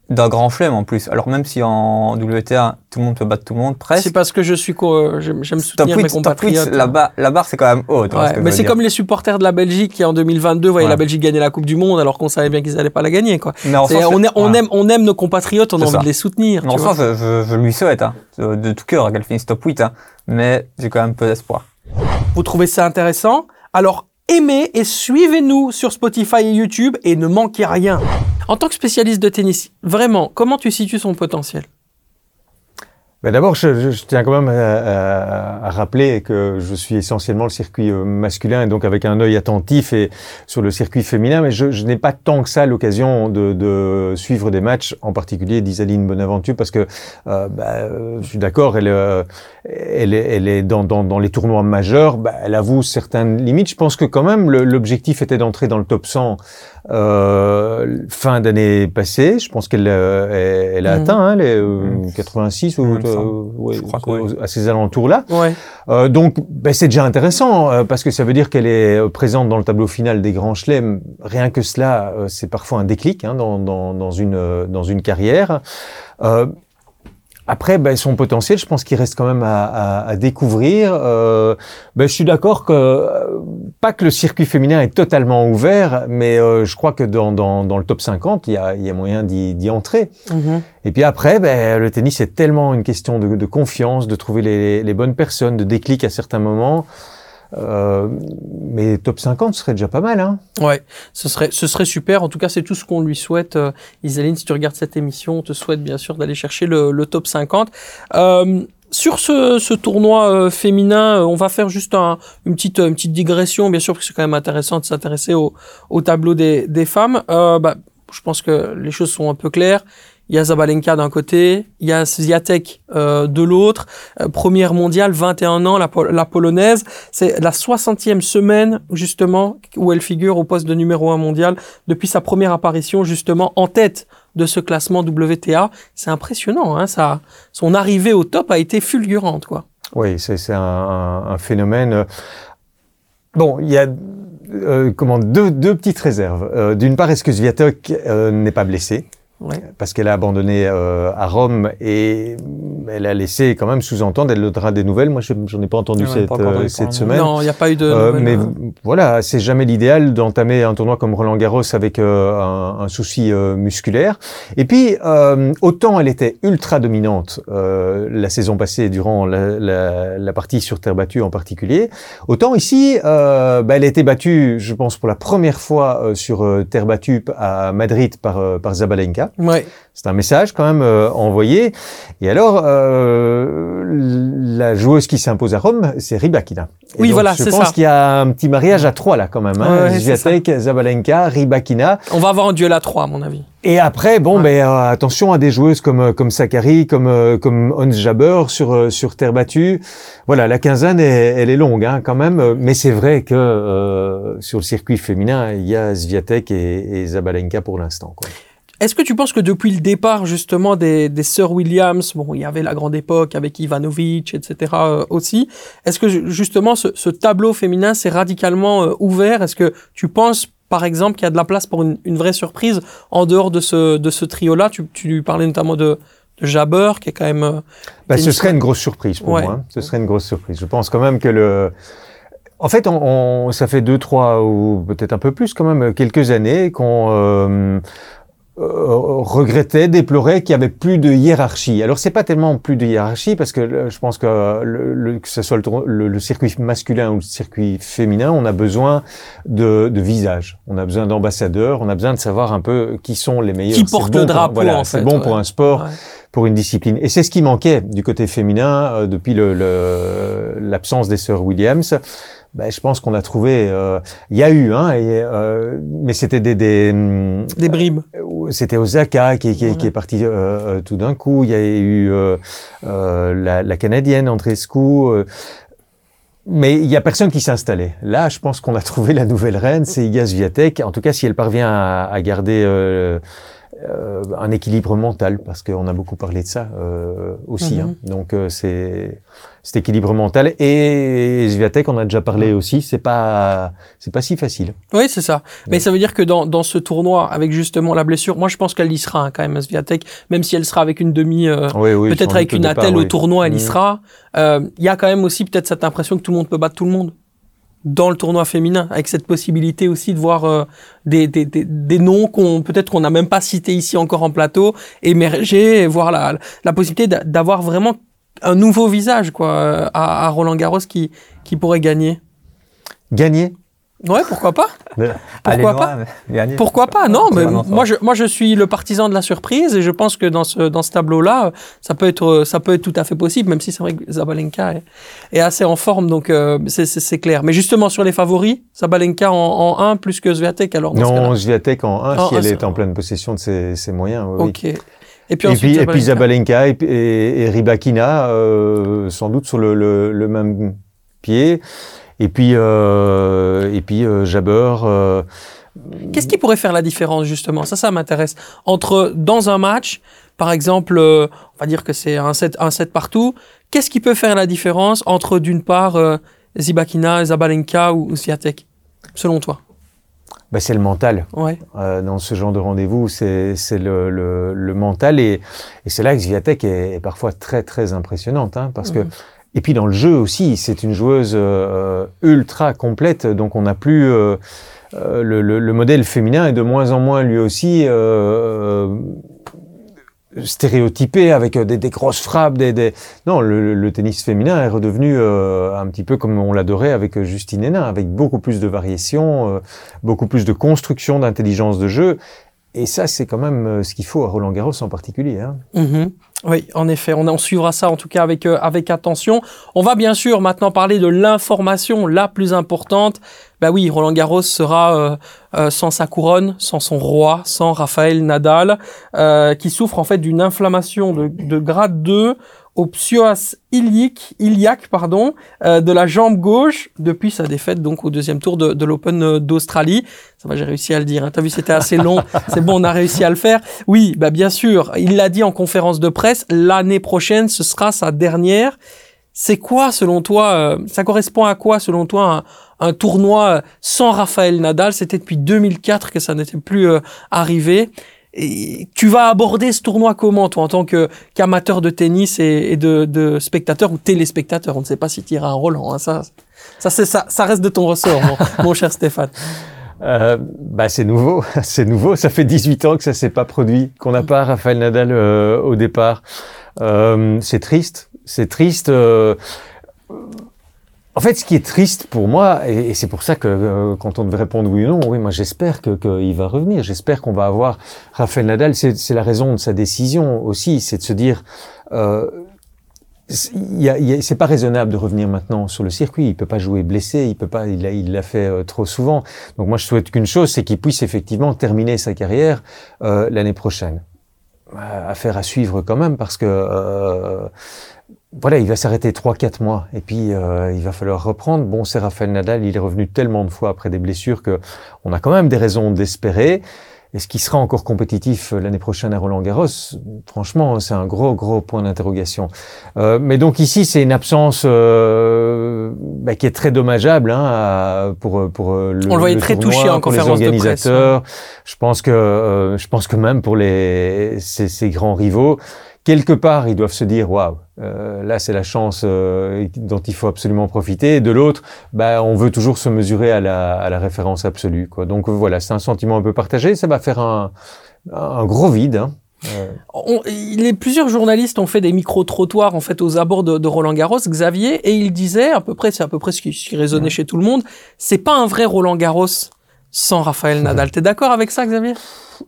d'un grand flemme en plus. Alors même si en WTA tout le monde peut battre tout le monde presque. C'est parce que je suis j'aime soutenir mes compatriotes. Top 8, la, ba la barre c'est quand même haute. Hein, ouais, mais c'est comme les supporters de la Belgique qui en 2022 voyaient ouais. la Belgique gagner la Coupe du Monde alors qu'on savait bien qu'ils allaient pas la gagner quoi. Mais on, est, on aime on aime nos compatriotes, on a envie ça. de les soutenir. Mais en sens, je, je, je, lui souhaite hein, de tout cœur qu'elle finisse top 8 hein, mais j'ai quand même peu d'espoir. Vous trouvez ça intéressant? Alors aimez et suivez-nous sur Spotify et YouTube et ne manquez rien. En tant que spécialiste de tennis, vraiment, comment tu situes son potentiel? Ben D'abord, je, je, tiens quand même à, à, à, rappeler que je suis essentiellement le circuit euh, masculin et donc avec un œil attentif et sur le circuit féminin, mais je, je n'ai pas tant que ça l'occasion de, de, suivre des matchs, en particulier d'Isaline Bonaventure, parce que euh, ben, je suis d'accord, elle, euh, elle, est, elle est dans, dans, dans les tournois majeurs, ben, elle avoue certaines limites. Je pense que quand même l'objectif était d'entrer dans le top 100 euh, fin d'année passée, je pense qu'elle euh, elle a mmh. atteint hein, les euh, 86 mmh. ou euh, ouais, je crois que, à ces alentours-là. Ouais. Euh, donc, ben, c'est déjà intéressant euh, parce que ça veut dire qu'elle est présente dans le tableau final des grands chelems. Rien que cela, c'est parfois un déclic hein, dans, dans, dans, une dans une carrière. Après, ben, son potentiel, je pense qu'il reste quand même à, à, à découvrir. Euh, ben, je suis d'accord que euh, pas que le circuit féminin est totalement ouvert, mais euh, je crois que dans, dans, dans, le top 50, il y a, il y a moyen d'y entrer. Mm -hmm. Et puis après, ben, le tennis est tellement une question de, de confiance, de trouver les, les, bonnes personnes, de déclic à certains moments. Euh, mais top 50 serait déjà pas mal. Hein ouais, ce serait, ce serait super. En tout cas, c'est tout ce qu'on lui souhaite. Euh, Isaline, si tu regardes cette émission, on te souhaite bien sûr d'aller chercher le, le, top 50. Euh, sur ce, ce tournoi euh, féminin, euh, on va faire juste un, une, petite, une petite digression, bien sûr, parce que c'est quand même intéressant de s'intéresser au, au tableau des, des femmes. Bah, je pense que les choses sont un peu claires. Il y a Zabalenka d'un côté, il y a Swiatek euh, de l'autre. Euh, première mondiale, 21 ans, la, la polonaise. C'est la 60e semaine, justement, où elle figure au poste de numéro 1 mondial depuis sa première apparition, justement, en tête de ce classement WTA. C'est impressionnant, hein, ça, son arrivée au top a été fulgurante, quoi. Oui, c'est un, un, phénomène. Bon, il y a euh, comment deux, deux petites réserves. Euh, D'une part, est-ce que Sviatek euh, n'est pas blessé? Parce qu'elle a abandonné euh, à Rome et elle a laissé quand même sous-entendre, elle donnera des nouvelles. Moi, j'en ai pas entendu cette, euh, cette semaine. Non, il n'y a pas eu de euh, Mais hein. voilà, c'est jamais l'idéal d'entamer un tournoi comme Roland Garros avec euh, un, un, souci musculaire. Et puis, autant elle était ultra dominante la saison passée durant la, la, la, partie sur terre battue en particulier, autant ici, bah, elle a été battue, je pense, pour la première fois sur terre battue à Madrid par, par Zabalenka. Ouais. C'est un message quand même euh, envoyé. Et alors, euh, la joueuse qui s'impose à Rome, c'est Rybakina. oui, voilà, c'est ça. Je pense qu'il y a un petit mariage à trois là quand même. Hein. Ouais, Zabalenka, Rybakina. On va avoir un duel à trois, à mon avis. Et après, bon, ben euh, attention à des joueuses comme euh, comme Sakari, comme comme Ons Jabber sur sur terre battue. Voilà, la quinzaine, elle, est longue hein, quand même. Mais c'est vrai que sur le circuit féminin, il y a Zviatek et, et Zabalenka pour l'instant. Est-ce que tu penses que depuis le départ justement des, des sœurs Williams, bon, il y avait la grande époque avec Ivanovic, etc. Euh, aussi, est-ce que justement ce, ce tableau féminin s'est radicalement euh, ouvert? Est-ce que tu penses par exemple qu'il y a de la place pour une, une vraie surprise en dehors de ce, de ce trio-là? Tu, tu parlais notamment de, de Jabber, qui est quand même... Euh, bah, ce serait une grosse surprise pour moi. Hein. Ce serait une grosse surprise. Je pense quand même que le... En fait, on, on, ça fait deux, trois ou peut-être un peu plus quand même quelques années qu'on euh, euh, regrettait, déplorait qu'il y avait plus de hiérarchie. Alors c'est pas tellement plus de hiérarchie parce que euh, je pense que le, que ce soit le, le, circuit masculin ou le circuit féminin, on a besoin de, de visages, on a besoin d'ambassadeurs, on a besoin de savoir un peu qui sont les meilleurs. Qui porte le drapeau voilà, en fait. C'est bon pour un sport. pour une discipline. Et c'est ce qui manquait du côté féminin euh, depuis l'absence le, des sœurs Williams ben, je pense qu'on a trouvé. Euh, il y a eu, hein, et, euh, mais c'était des des, des bribes. Euh, c'était Osaka qui, qui, qui est parti euh, euh, tout d'un coup. Il y a eu la, la, canadienne Andrescu. mais il y a personne qui s'est installé. Là, je pense qu'on a trouvé la nouvelle reine, c'est Iga Swiatek. En tout cas, si elle parvient à, à garder un équilibre mental, parce qu'on a beaucoup parlé de ça aussi. Mm-hmm. hein. Donc c'est cet équilibre mental. Et Zviatek, on a déjà parlé aussi, c'est pas, c'est pas si facile. Oui, c'est ça. Mais ça veut dire que dans, dans ce tournoi, avec justement la blessure, moi je pense qu'elle y sera hein, quand même, Zviatek, même si elle sera avec une demi, euh, peut-être avec une attelle au tournoi, elle y mm. sera. Euh, il y a quand même aussi peut-être cette impression que tout le monde peut battre tout le monde dans le tournoi féminin, avec cette possibilité aussi de voir euh, des, des, des, des, noms qu'on peut-être qu'on n'a même pas cités ici encore en plateau émerger, voir la, la possibilité d'avoir vraiment un nouveau visage quoi à, Roland Garros qui, qui pourrait gagner. Gagner? Ouais, pourquoi pas? Pourquoi pas? Pourquoi pas? Non, mais moi je moi je suis le partisan de la surprise et je pense que dans ce dans ce tableau-là, ça peut être ça peut être tout à fait possible même si c'est vrai que Zabalenka est, assez en forme donc euh, c'est clair. Mais justement sur les favoris, Zabalenka en, en 1 plus que Zviatek alors Non, Zviatek en 1 si elle est en pleine possession de ses, ses moyens. Oui, OK. Et puis, et puis, Zabalenka et, et, Ribakina, euh, sans doute sur le, le, le, même pied. Et puis, euh, et puis euh, Jabber. Euh, Qu'est-ce qui pourrait faire la différence justement? Ça, ça m'intéresse. Entre dans un match, par exemple, euh, on va dire que c'est un set, un set partout. Qu'est-ce qui peut faire la différence entre d'une part euh, Zibakina, Zabalenka ou, ou Siatek, selon toi? Bah, c'est le mental. Ouais. Euh, dans ce genre de rendez-vous, c'est le, le, le, mental. Et, et c'est là que Zviatek est, est, parfois très, très impressionnante. Hein, parce que, et puis dans le jeu aussi, c'est une joueuse euh, ultra complète. Donc on n'a plus... Euh, euh, le, le, le, modèle féminin est de moins en moins lui aussi stéréotypé avec des, grosses frappes. Non, le, le, tennis féminin est redevenu un petit peu comme on l'adorait avec Justine Hénin, avec beaucoup plus de variations, beaucoup plus de construction, d'intelligence de jeu. Et ça, c'est quand même ce qu'il faut à Roland Garros en particulier. Hein. Mm-hmm. Oui, en effet, on, suivra ça en tout cas avec, euh, avec attention. On va bien sûr maintenant parler de l'information la plus importante. Bah oui, Roland Garros sera euh, euh, sans sa couronne, sans son roi, sans Raphaël Nadal, qui souffre en fait d'une inflammation de, de grade 2 au psoas iliaque, iliaque pardon, euh, de la jambe gauche depuis sa défaite donc au deuxième tour de, de l'Open euh, d'Australie. Ça va, j'ai réussi à le dire. Hein. T'as vu, c'était assez long. C'est bon, on a réussi à le faire. Oui, bah bien sûr. Il l'a dit en conférence de presse. L'année prochaine, ce sera sa dernière. C'est quoi, selon toi, euh, ça correspond à quoi, selon toi, un, un tournoi sans Raphaël Nadal? C'était depuis 2004 que ça n'était plus arrivé tu vas aborder ce tournoi comment, toi, en tant qu'amateur de tennis et, de, de, spectateur ou téléspectateur? On ne sait pas si tu iras un Roland. Hein, ça, ça, ça, ça reste de ton ressort, mon, cher Stéphane. Euh, bah c'est nouveau, c'est nouveau. Ça fait 18 ans que ça s'est pas produit, qu'on n'a pas Raphaël Nadal euh, au départ. Euh, c'est triste, c'est triste. En fait, ce qui est triste pour moi, et, c'est pour ça que euh, quand on devait répondre oui ou non, oui, moi j'espère qu'il que va revenir, j'espère qu'on va avoir Rafael Nadal. C'est la raison de sa décision aussi, c'est de se dire, euh, c'est pas raisonnable de revenir maintenant sur le circuit. Il peut pas jouer blessé, il peut pas, il l'a il fait euh, trop souvent. Donc moi je souhaite qu'une chose, c'est qu'il puisse effectivement terminer sa carrière euh, l'année prochaine. Affaire à suivre quand même parce que euh, voilà, il va s'arrêter 3-4 mois et puis euh, il va falloir reprendre. Bon, c'est Rafael Nadal, il est revenu tellement de fois après des blessures que on a quand même des raisons d'espérer. Est-ce qu'il sera encore compétitif euh, l'année prochaine à Roland Garros? Franchement, c'est un gros, gros point d'interrogation. Euh, mais donc ici, c'est une absence euh, bah, qui est très dommageable hein, pour pour le. On le voyait très touché en conférence les organisateurs. de presse. Je pense que euh, je pense que même pour les ces, ces grands rivaux, quelque part, ils doivent se dire waouh, euh, là c'est la chance euh, dont il faut absolument profiter. de l'autre, bah, on veut toujours se mesurer à la, à la référence absolue. Quoi. Donc voilà, c'est un sentiment un peu partagé. Ça va faire un, un gros vide. Hein. On, les, plusieurs journalistes ont fait des micro-trottoirs en fait aux abords de, de, Roland Garros, Xavier, et il disait à peu près, c'est à peu près ce qui, ce qui résonnait chez tout le monde, c'est pas un vrai Roland Garros sans Raphaël Nadal. T'es d'accord avec ça, Xavier?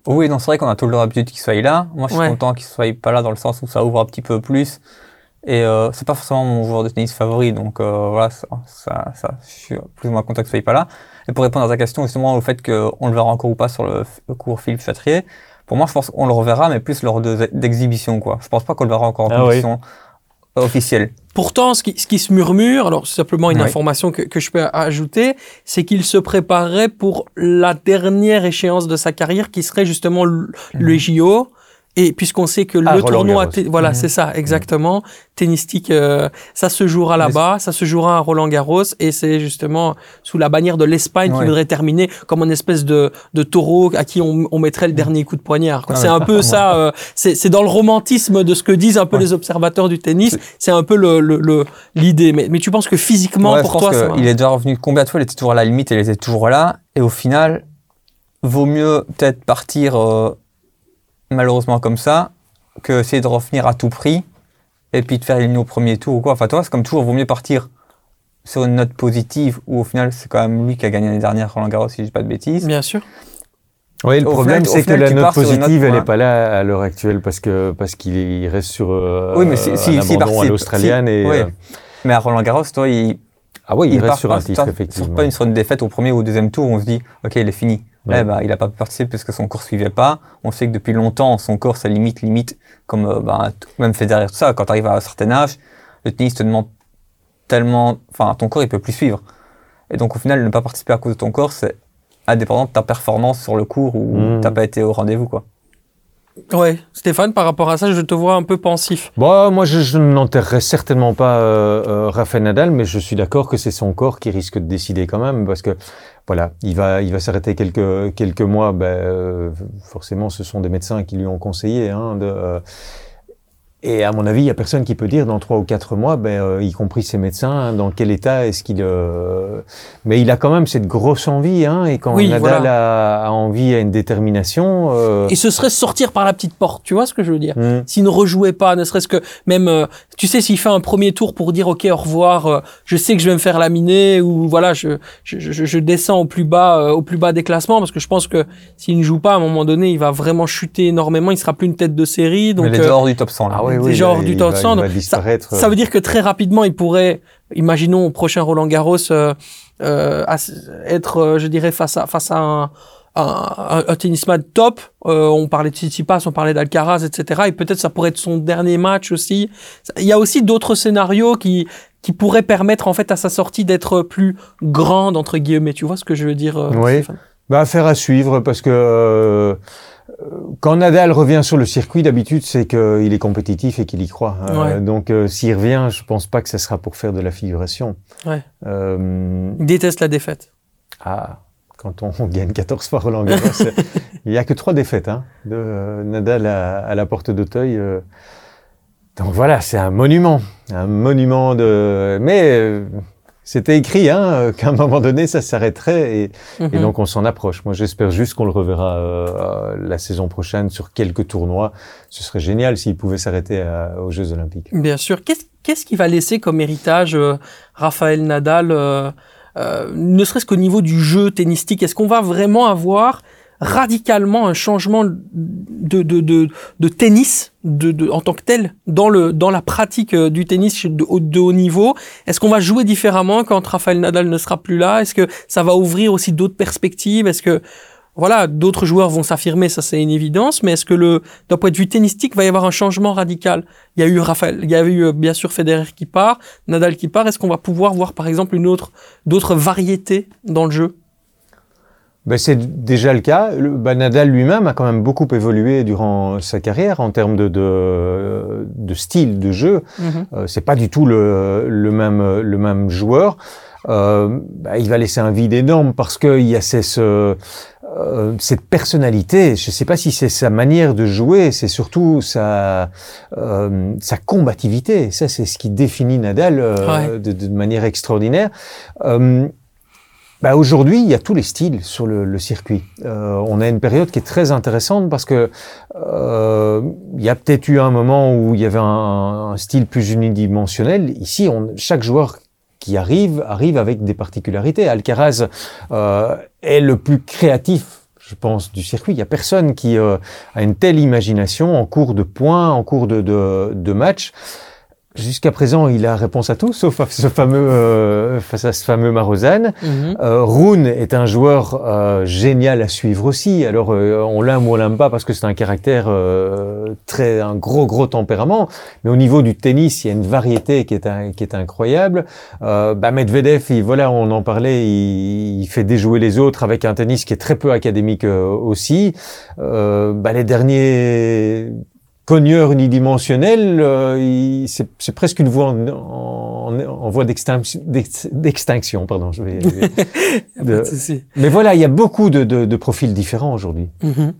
Oui, non, c'est vrai qu'on a tout le temps l'habitude qu'il soit là. Moi, je suis content qu'il soit pas là dans le sens où ça ouvre un petit peu plus. Et euh, c'est pas forcément mon joueur de tennis favori, donc euh, voilà, ça, ça, ça, je suis plus ou moins content qu'il soit pas là. Et pour répondre à ta question, justement, au fait qu'on le verra encore ou pas sur le, cours Philippe Chatrier, pour moi, je pense qu'on le reverra, mais plus lors d'exhibition, quoi. Je pense pas qu'on le verra encore en ah compétition officielle. Pourtant, ce qui, ce qui se murmure, alors c'est simplement une information que, que, je peux ajouter, c'est qu'il se préparerait pour la dernière échéance de sa carrière, qui serait justement le, le mhm. JO. Et puisqu'on sait que ah, le tournoi, voilà, mhm. c'est ça, exactement, tennistique, euh, ça se jouera là-bas, ça se jouera à Roland Garros, et c'est justement sous la bannière de l'Espagne qui voudrait terminer comme une espèce de, de taureau à qui on, on mettrait le dernier coup de poignard. Ah c'est un peu ça, euh, c'est dans le romantisme de ce que disent un peu les observateurs du tennis, c'est un peu l'idée. Le, le, mais, mais tu penses que physiquement, pour toi, il est déjà revenu combien de fois, il était toujours à la limite, il était toujours là, et au final, vaut mieux peut-être partir. Euh, malheureusement comme ça que essayer de revenir à tout prix et puis de faire éliminer au premier tour ou quoi. Enfin, toi, c'est comme toujours, vaut mieux partir sur une note positive où au final, c'est quand même lui qui a gagné l'année dernière Roland Garros, si je dis pas de bêtises. Bien sûr. Oui, le problème, c'est que la note positive, elle n'est pas là à l'heure actuelle parce que parce qu'il reste sur euh, oui, mais si, si, un si, à l'australienne et. Oui. Euh, mais à Roland Garros, toi, il. Ah oui, il, reste sur un titre, effectivement. pas une, sur une défaite au premier ou au deuxième tour, on se dit, ok, il est fini. Eh ben, il n'a pas pu participer parce que son corps suivait pas. On sait que depuis longtemps, son corps, ça limite, limite, comme euh, ben, même fait derrière tout ça. Quand tu arrives à un certain âge, le tennis te demande tellement, enfin, ton corps, il peut plus suivre. Et donc, au final, ne pas participer à cause de ton corps, c'est indépendant de ta performance sur le cours où tu mmh. t'as pas été au rendez-vous, quoi. Ouais, Stéphane, par rapport à ça, je te vois un peu pensif. Bon, moi, je, n'enterrerai certainement pas euh, euh, Rafael Nadal, mais je suis d'accord que c'est son corps qui risque de décider quand même, parce que voilà, il va, il va s'arrêter quelques quelques mois. Ben, euh, forcément, ce sont des médecins qui lui ont conseillé. Hein, de, Et à mon avis, il n'y a personne qui peut dire dans trois ou quatre mois, ben, euh, y compris ses médecins, hein, dans quel état est-ce qu'il... Euh... Mais il a quand même cette grosse envie, hein, et quand Nadal a, a, envie, a une détermination... Euh... Et ce serait sortir par la petite porte, tu vois ce que je veux dire? Mmh. S'il ne rejouait pas, ne serait-ce que même, euh, tu sais, s'il fait un premier tour pour dire, ok, au revoir, euh, je sais que je vais me faire laminer, ou voilà, je, je, je, je descends au plus bas, au plus bas des classements, parce que je pense que s'il ne joue pas, à un moment donné, il va vraiment chuter énormément, il sera plus une tête de série. Donc, Mais il est hors du top 100, là. Ah oui, genre du top 100. Ça, ça, veut dire que très rapidement, il pourrait, imaginons au prochain Roland Garros, euh, euh, être, euh, je dirais, face à, face à un, un, un, tennisman top. Euh, on parlait de Tsitsipas, on parlait d'Alcaraz, etc. Et peut-être ça pourrait être son dernier match aussi. Il y a aussi d'autres scénarios qui qui pourraient permettre en fait à sa sortie d'être plus grande entre guillemets. Tu vois ce que je veux dire euh, Oui. Bah, affaire à suivre parce que quand Nadal revient sur le circuit, d'habitude, c'est qu'il est compétitif et qu'il y croit. Euh, donc, euh, s'il revient, je pense pas que ce sera pour faire de la figuration. Ouais. Euh, il déteste la défaite. Ah, quand on, gagne 14 fois Roland Garros, il y a que trois défaites hein, de Nadal à, à la porte d'Auteuil. donc voilà, c'est un monument, un monument de. Mais c'était écrit hein, qu'à un moment donné, ça s'arrêterait et, et, mhm. donc on s'en approche. Moi, j'espère juste qu'on le reverra euh, la saison prochaine sur quelques tournois. Ce serait génial s'il pouvait s'arrêter aux Jeux Olympiques. Bien sûr. Qu'est-ce qu'est-ce qu'il va laisser comme héritage euh, Raphaël Nadal, euh, euh ne serait-ce qu'au niveau du jeu tennistique? Est-ce qu'on va vraiment avoir radicalement un changement de, de, de, de tennis de, en tant que tel dans, le, dans la pratique euh, du tennis de, de haut niveau. Est-ce qu'on va jouer différemment quand Rafael Nadal ne sera plus là? Est-ce que ça va ouvrir aussi d'autres perspectives? Est-ce que voilà, d'autres joueurs vont s'affirmer, ça c'est une évidence, mais est-ce que le d'un point de vue tennistique va y avoir un changement radical? Il y a eu Raphaël, il y a eu euh, bien sûr Federer qui part, Nadal qui part. Est-ce qu'on va pouvoir voir par exemple une autre d'autres variétés dans le jeu? Ben, c'est déjà le cas. Le, ben, Nadal lui-même a quand même beaucoup évolué durant sa carrière en termes de, de, de style de jeu. Mm -hmm. euh, c'est pas du tout le, le, même, le même joueur. Euh, ben, il va laisser un vide énorme parce qu'il y a ces, ce, euh, cette personnalité. Je ne sais pas si c'est sa manière de jouer, c'est surtout sa, euh, sa combativité. Ça, c'est ce qui définit Nadal ouais. de, de, manière extraordinaire. Bah aujourd'hui, il y a tous les styles sur le, le circuit. Euh, on a une période qui est très intéressante parce que euh, il y a peut-être eu un moment où il y avait un, un style plus unidimensionnel. Ici, on, chaque joueur qui arrive arrive avec des particularités. Alcaraz euh, est le plus créatif je pense, du circuit. Il n'y a personne qui euh, a une telle imagination en cours de points, en cours de, de, de match. Jusqu'à présent, il a réponse à tout, sauf à ce fameux, euh, face à ce fameux Marozan. Mm -hmm. euh, Rune est un joueur euh, génial à suivre aussi. Alors, euh, on l'aime ou on l'aime pas parce que c'est un caractère euh, très, un gros, gros tempérament. Mais au niveau du tennis, il y a une variété qui est, un, qui est incroyable. Euh, bah, Medvedev, il, voilà, on en parlait, il, il, fait déjouer les autres avec un tennis qui est très peu académique aussi. Bah, les derniers cogneur unidimensionnel, euh, c'est presque une voie en, en, en voie d'extinction. Pardon, je vais. de, mais voilà, il y a beaucoup de, de, de profils différents aujourd'hui. Mm -hmm.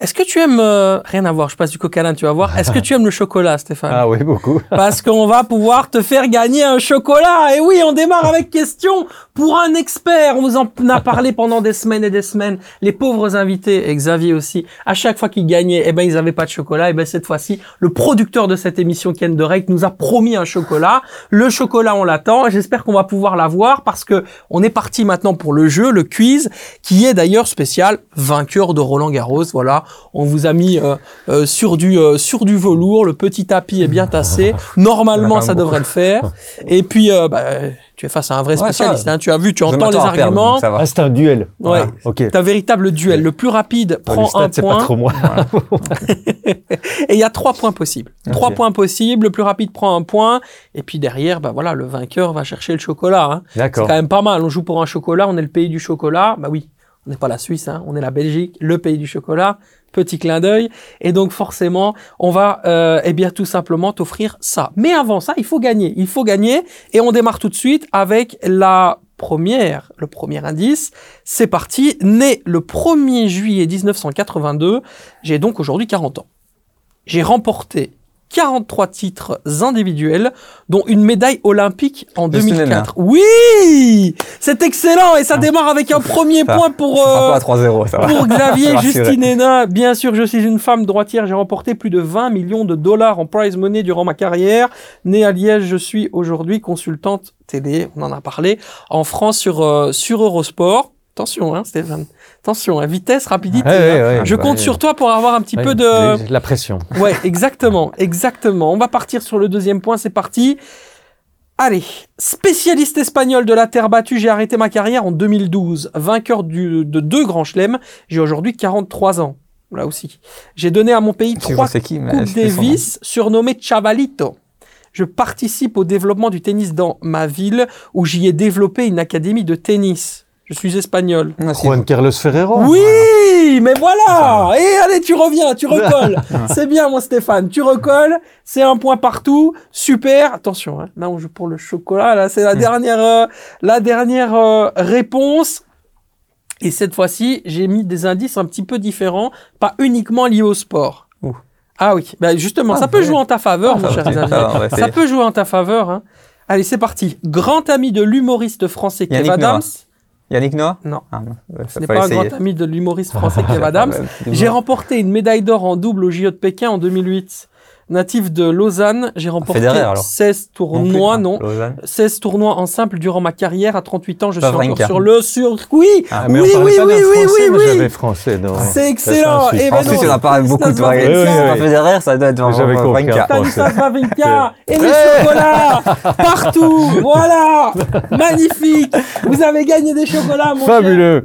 Est-ce que tu aimes euh, rien à voir Je passe du coca tu vas voir. Est-ce que tu aimes le chocolat, Stéphane? Ah oui, beaucoup. Parce qu'on va pouvoir te faire gagner un chocolat. Et oui, on démarre avec question pour un expert. On vous en a parlé pendant des semaines et des semaines. Les pauvres invités, et Xavier aussi, à chaque fois qu'ils gagnaient, eh ben ils avaient pas de chocolat. Et ben cette fois-ci, le producteur de cette émission, Ken Derek, nous a promis un chocolat. Le chocolat, on l'attend. J'espère qu'on va pouvoir l'avoir parce que on est parti maintenant pour le jeu, le quiz, qui est d'ailleurs spécial vainqueur de Roland Garros. Voilà on vous a mis euh, euh, sur du euh, sur du velours, le petit tapis est bien tassé. Normalement, ça devrait le faire. Et puis, euh, bah, tu es face à un vrai spécialiste. Ouais, hein. Tu as vu, tu entends les arguments. Perdre, ah, c'est un duel. Ouais. Voilà. Okay. C'est un véritable duel. Le plus rapide prend stade, un point. Pas trop moi. et il y a trois points possibles. Okay. Trois points possibles. Le plus rapide prend un point. Et puis derrière, bah voilà, le vainqueur va chercher le chocolat. Hein. D'accord. C'est quand même pas mal. On joue pour un chocolat. On est le pays du chocolat. Bah oui. On n'est pas la Suisse, hein. on est la Belgique, le pays du chocolat petit clin d'œil. Et donc forcément, on va euh, eh bien tout simplement t'offrir ça. Mais avant ça, il faut gagner. Il faut gagner. Et on démarre tout de suite avec la première, le premier indice. C'est parti. Né le 1er juillet 1982, j'ai donc aujourd'hui 40 ans. J'ai remporté 43 titres individuels, dont une médaille olympique en De 2004. Oui C'est excellent et ça démarre avec un premier Ça- point pour, Ça euh, pas à 3-0, ça va. pour Xavier. Justinena. Bien sûr, je suis une femme droitière. J'ai remporté plus de 20 millions de dollars en prize money durant ma carrière. Née à Liège, je suis aujourd'hui consultante télé. On en a parlé en France sur, euh, sur Eurosport. Attention, hein, Stéphane. Attention, hein, vitesse, rapidité. Hein. je bah, compte sur toi pour avoir un petit peu de... La pression. Ouais, exactement, exactement. On va partir sur le deuxième point, c'est parti. Allez, spécialiste espagnol de la terre battue, j'ai arrêté ma carrière en 2012. Vainqueur du- de deux grands chelems, j'ai aujourd'hui 43 ans. Là aussi. J'ai donné à mon pays trois qui, mais Coupe je sais son nom. Davis, surnommé Chavalito. Je participe au développement du tennis dans ma ville où j'y ai développé une académie de tennis. Je suis espagnol. Ah, Juan Carlos Ferrero. Oui, mais voilà. Et allez, tu reviens, tu recolles. c'est bien, mon Stéphane. Tu recolles. C'est un point partout. Super. Attention, hein, là on joue pour le chocolat. Là, c'est la dernière, euh, la dernière euh, réponse. Et cette fois-ci, j'ai mis des indices un petit peu différents, pas uniquement liés au sport. Ouh. Ah oui, bah justement, Ah, ça peut ouais. jouer en ta faveur, Ah, mon ça cher ça peut jouer en ta faveur. Hein. Allez, c'est parti. Grand ami de l'humoriste français Kev Adams. Yannick Noah? Non. Ah, Ce n'est pas un essayer. grand ami de l'humoriste français Kev Adams. Ouais, J'ai remporté une médaille d'or en double au JO de Pékin en 2008. Natif de Lausanne, j'ai remporté Federer, alors. 16 tournois, plus, non, Lausanne. 16 tournois en simple durant ma carrière. À 38 ans, je suis Wawrinka. encore sur le circuit. Ah, mais oui, on oui, pas oui, d'un oui, français, oui, oui. j'avais français. non. C'est excellent. Eh suisse. ben Ensuite, non, on a parlé beaucoup de. Pas Federer, ça doit être. Wawrinka. Stanislas Wawrinka et les chocolats partout. Voilà, magnifique. Vous avez gagné des chocolats, mon cher.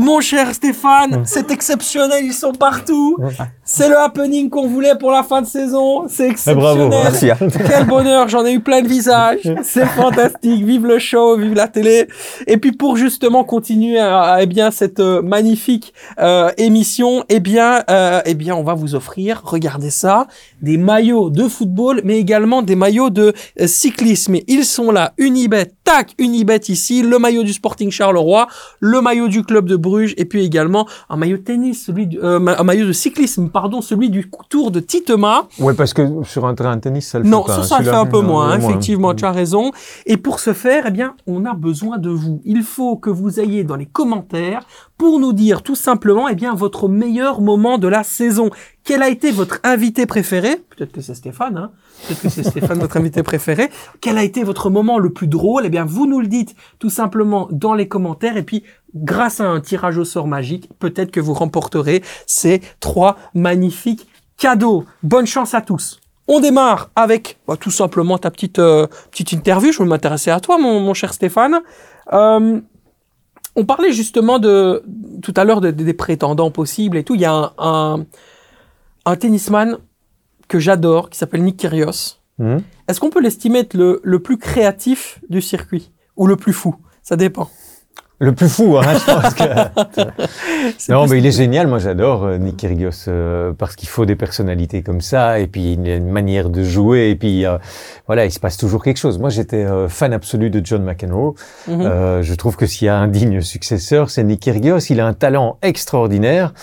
Mon cher Stéphane, c'est exceptionnel, ils sont partout. C'est le happening qu'on voulait pour la fin de saison. C'est Eh, bravo. exceptionnel. Merci. hein. Quel bonheur, j'en ai eu plein de visages. C'est fantastique. Vive le show, vive la télé. Et puis pour justement continuer à, à, eh bien cette euh, magnifique euh, émission, eh bien, euh, eh bien, on va vous offrir, regardez ça, des maillots de football, mais également des maillots de euh, cyclisme. Et ils sont là, Unibet, tac, Unibet ici, le maillot du Sporting Charleroi, le maillot du club de Bruges, et puis également un maillot de tennis, celui du, euh, un maillot de cyclisme, pardon, celui du Tour de Titema. Ouais, parce que sur un terrain de tennis, ça le Non, fait pas. ça, ça le fait celui-là. un peu moins, hein, moins. effectivement, tu as raison. Et pour ce faire, eh bien, on a besoin de vous. Il faut que vous ayez dans les commentaires pour nous dire tout simplement, eh bien, votre meilleur moment de la saison. Quel a été votre invité préféré? Peut-être que c'est Stéphane, hein Peut-être que c'est Stéphane, votre invité préféré. Quel a été votre moment le plus drôle? Eh bien, vous nous le dites tout simplement dans les commentaires. Et puis, grâce à un tirage au sort magique, peut-être que vous remporterez ces trois magnifiques cadeaux. Bonne chance à tous. On démarre avec bah, tout simplement ta petite, euh, petite interview. Je veux m'intéresser à toi, mon, cher Stéphane. Euh, on parlait justement de tout à l'heure de- de- des prétendants possibles et tout. Il y a un, un tennisman que j'adore qui s'appelle Nick Kyrgios. Mhm. Est-ce qu'on peut l'estimer être le, le plus créatif du circuit? Ou le plus fou? Ça dépend. Le plus fou, hein, je pense que. Non, mais il est génial. Moi, j'adore euh, Nick Kyrgios euh, parce qu'il faut des personnalités comme ça, et puis une, une manière de jouer, et puis euh, voilà, il se passe toujours quelque chose. Moi, j'étais euh, fan absolu de John McEnroe. Euh, je trouve que s'il y a un digne successeur, c'est Nick Kyrgios. Il a un talent extraordinaire.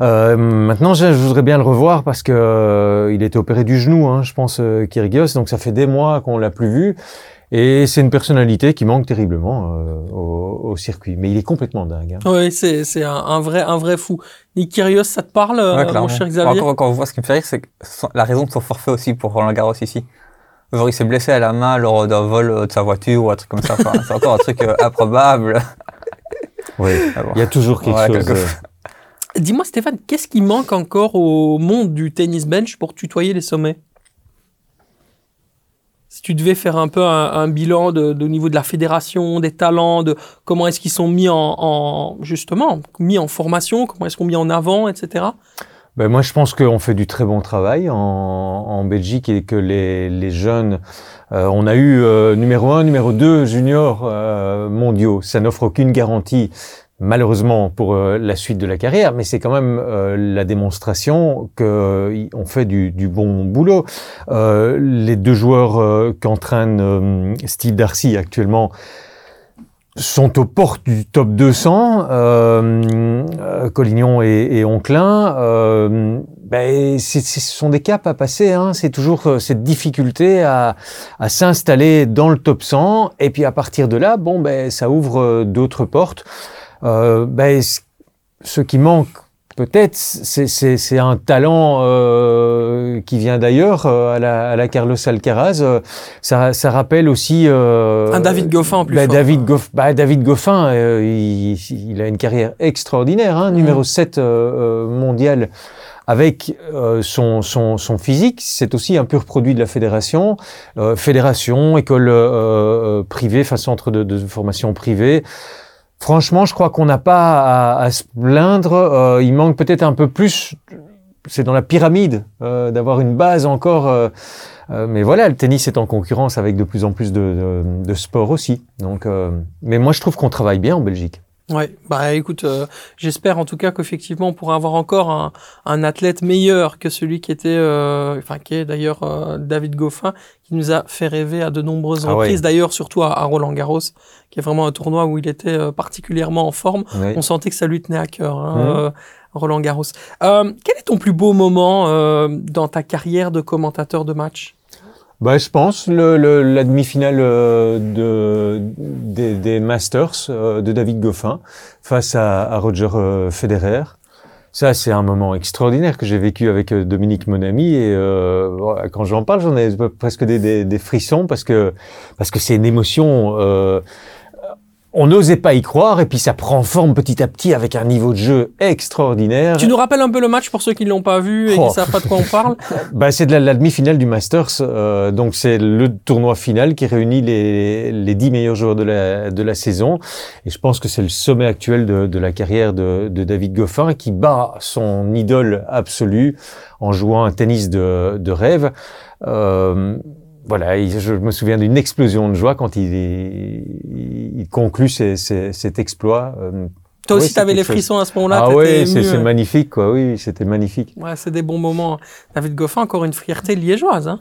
Euh, maintenant, je, je voudrais bien le revoir parce que il était opéré du genou, hein, je pense, Kyrgios. Donc, ça fait des mois qu'on l'a plus vu. Et c'est une personnalité qui manque terriblement euh, au, au circuit. Mais il est complètement dingue. hein. Oui, c'est c'est un, un vrai un vrai fou. Nick Kyrgios, ça te parle, euh, Ouais, mon cher Xavier? Encore, quand on voit ce qui me fait rire, c'est la raison de son forfait aussi pour Roland Garros ici. Genre, il s'est blessé à la main lors d'un vol euh, de sa voiture ou un truc comme ça. Enfin, c'est encore un truc euh, improbable. Oui. Ah bon. Il y a toujours quelque Ouais, chose. quelque- Dis-moi, Stéphane, qu'est-ce qui manque encore au monde du tennis bench pour tutoyer les sommets? Si tu devais faire un peu un, un bilan de, de- au niveau de la fédération, des talents, de comment est-ce qu'ils sont mis en, en- justement mis en formation, comment est-ce qu'on mis en avant, etc. Ben moi, je pense qu'on fait du très bon travail en, en Belgique et que les, les jeunes, euh, on a eu euh, numéro un, numéro deux juniors euh, mondiaux. Ça n'offre aucune garantie, malheureusement, pour euh, la suite de la carrière, mais c'est quand même euh, la démonstration qu'on fait du, du bon boulot. Euh, les deux joueurs euh, qu'entraîne euh, Steve Darcy actuellement sont aux portes du top 200, euh, Collignon et, et Onclin. Euh, ben, ce sont des caps à passer. Hein. C'est toujours cette difficulté à, à s'installer dans le top 100. Et puis à partir de là, bon, ben, ça ouvre d'autres portes. Ben, ce qui manque peut-être, c'est un talent euh, qui vient d'ailleurs euh, à, la, à, la, Carlos Alcaraz. Euh, ça, ça, rappelle aussi euh, un David Goffin en plus. Bah, David, Goff, bah, David Goffin, euh, il, il, a une carrière extraordinaire, hein, numéro 7 euh, mondial. Avec son, son, son, physique, c'est aussi un pur produit de la fédération. fédération, école privée, enfin centre de, de formation privée. Franchement, je crois qu'on n'a pas à, se plaindre. Euh, il manque peut-être un peu plus. C'est dans la pyramide euh, d'avoir une base encore. Euh, mais voilà, le tennis est en concurrence avec de plus en plus de, de, de sports aussi. Donc, mais moi, je trouve qu'on travaille bien en Belgique. Ouais, bah écoute, euh, j'espère en tout cas qu'effectivement on pourra avoir encore un, un, athlète meilleur que celui qui était, euh, enfin qui est d'ailleurs euh, David Goffin, qui nous a fait rêver à de nombreuses ah reprises. D'ailleurs, surtout à, Roland Garros, qui est vraiment un tournoi où il était particulièrement en forme. On sentait que ça lui tenait à cœur, hein, mmh. Roland Garros. quel est ton plus beau moment dans ta carrière de commentateur de match? Bah, je pense le, le, la demi-finale euh, de, des, des Masters euh, de David Goffin face à, à Roger euh, Federer. Ça, c'est un moment extraordinaire que j'ai vécu avec Dominique Monami et euh, quand j'en parle, j'en ai presque des, des, des, frissons parce que parce que c'est une émotion euh, on n'osait pas y croire et puis ça prend forme petit à petit avec un niveau de jeu extraordinaire. Tu nous rappelles un peu le match pour ceux qui l'ont pas vu et qui qui oh. savent pas de quoi on parle bah, C'est de la, demi-finale du Masters, euh, donc c'est le tournoi final qui réunit les, les 10 meilleurs joueurs de la, de la saison et je pense que c'est le sommet actuel de, de la carrière de, de, David Goffin qui bat son idole absolue en jouant un tennis de, de rêve. Euh, voilà, je me souviens d'une explosion de joie quand il, il, conclut cet exploit. Euh, Toi aussi, tu avais les frissons à ce moment-là. Ah oui, c'est magnifique, quoi. Oui, c'était magnifique. Ouais, c'est des bons moments. David Goffin, encore une fierté liégeoise. Hein.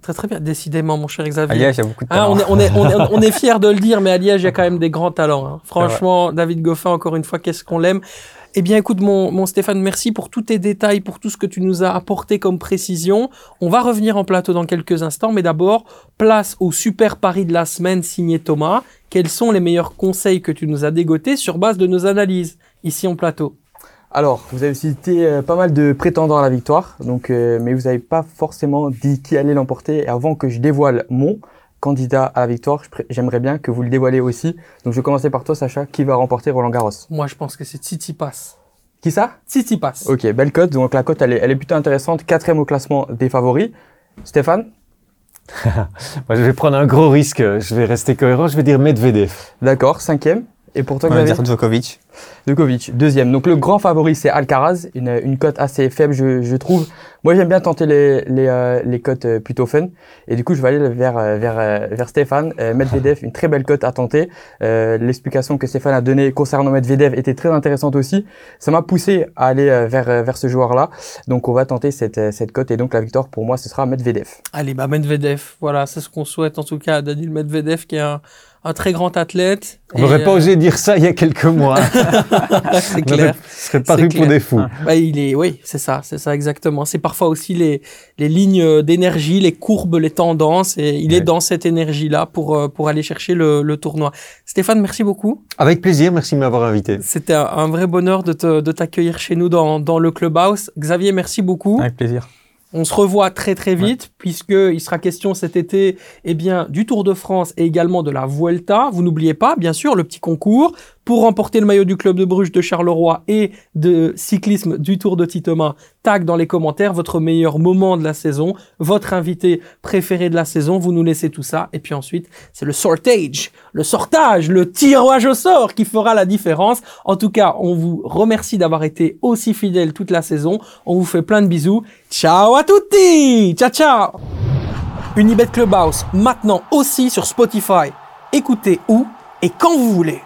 Très très bien. Décidément, mon cher Xavier. À Liège, il y a beaucoup de hein, talent. on, est, on, est, on, est, fiers de le dire, mais à Liège, il y a quand même des grands talents. Hein. Franchement, David Goffin, encore une fois, qu'est-ce qu'on l'aime. Eh bien, écoute, mon, mon, Stéphane, merci pour tous tes détails, pour tout ce que tu nous as apporté comme précision. On va revenir en plateau dans quelques instants, mais d'abord, place au super pari de la semaine signé Thomas. Quels sont les meilleurs conseils que tu nous as dégotés sur base de nos analyses ici en plateau? Alors, vous avez cité euh, pas mal de prétendants à la victoire, donc, euh, mais vous n'avez pas forcément dit qui allait l'emporter. Avant que je dévoile mon, candidat à la victoire, j'aimerais bien que vous le dévoilez aussi. Donc je vais commencer par toi, Sacha. Qui va remporter Roland Garros? Moi, je pense que c'est Tsitsipas. Qui ça? Tsitsipas. Ok, belle cote. Donc la cote, elle est, elle est plutôt intéressante. Quatrième au classement des favoris. Stéphane? Moi, je vais prendre un gros risque. Je vais rester cohérent. Je vais dire Medvedev. D'accord. Cinquième? Et pour toi, Xavier Djokovic. Djokovic, deuxième. Donc le grand favori, c'est Alcaraz, une, une cote assez faible, je, je trouve. Moi, j'aime bien tenter les, les, euh, les cotes euh, plutôt fun. Et du coup, je vais aller vers, euh, vers, vers Stéphane. Medvedev, une très belle cote à tenter. L'explication que Stéphane a donnée concernant Medvedev était très intéressante aussi. Ça m'a poussé à aller vers, vers ce joueur-là. Donc, on va tenter cette, cette cote. Et donc, la victoire, pour moi, ce sera Medvedev. Allez, bah Medvedev. Voilà, c'est ce qu'on souhaite en tout cas à Daniel Medvedev, qui est un un très grand athlète. On n'aurait pas osé dire ça il y a quelques mois. c'est clair. Ce serait paru pour des fous. Bah, il est, oui, c'est ça, c'est ça exactement. C'est parfois aussi les, les lignes d'énergie, les courbes, les tendances, et il est dans cette énergie-là pour, euh, pour aller chercher le, le, tournoi. Stéphane, merci beaucoup. Avec plaisir, merci de m'avoir invité. C'était un, vrai bonheur de, te, de t'accueillir chez nous dans, dans le Clubhouse. Xavier, merci beaucoup. Avec plaisir. On se revoit très très vite puisque il sera question cet été eh bien du Tour de France et également de la Vuelta. Vous n'oubliez pas bien sûr le petit concours pour remporter le maillot du club de Bruges de Charleroi et de cyclisme du Tour de Titoma, tag dans les commentaires votre meilleur moment de la saison, votre invité préféré de la saison, vous nous laissez tout ça et puis ensuite c'est le sortage, le sortage, le tirage au sort qui fera la différence. En tout cas, on vous remercie d'avoir été aussi fidèle toute la saison. On vous fait plein de bisous. Ciao à tutti. Ciao ciao. Unibet Clubhouse maintenant aussi sur Spotify. Écoutez où et quand vous voulez.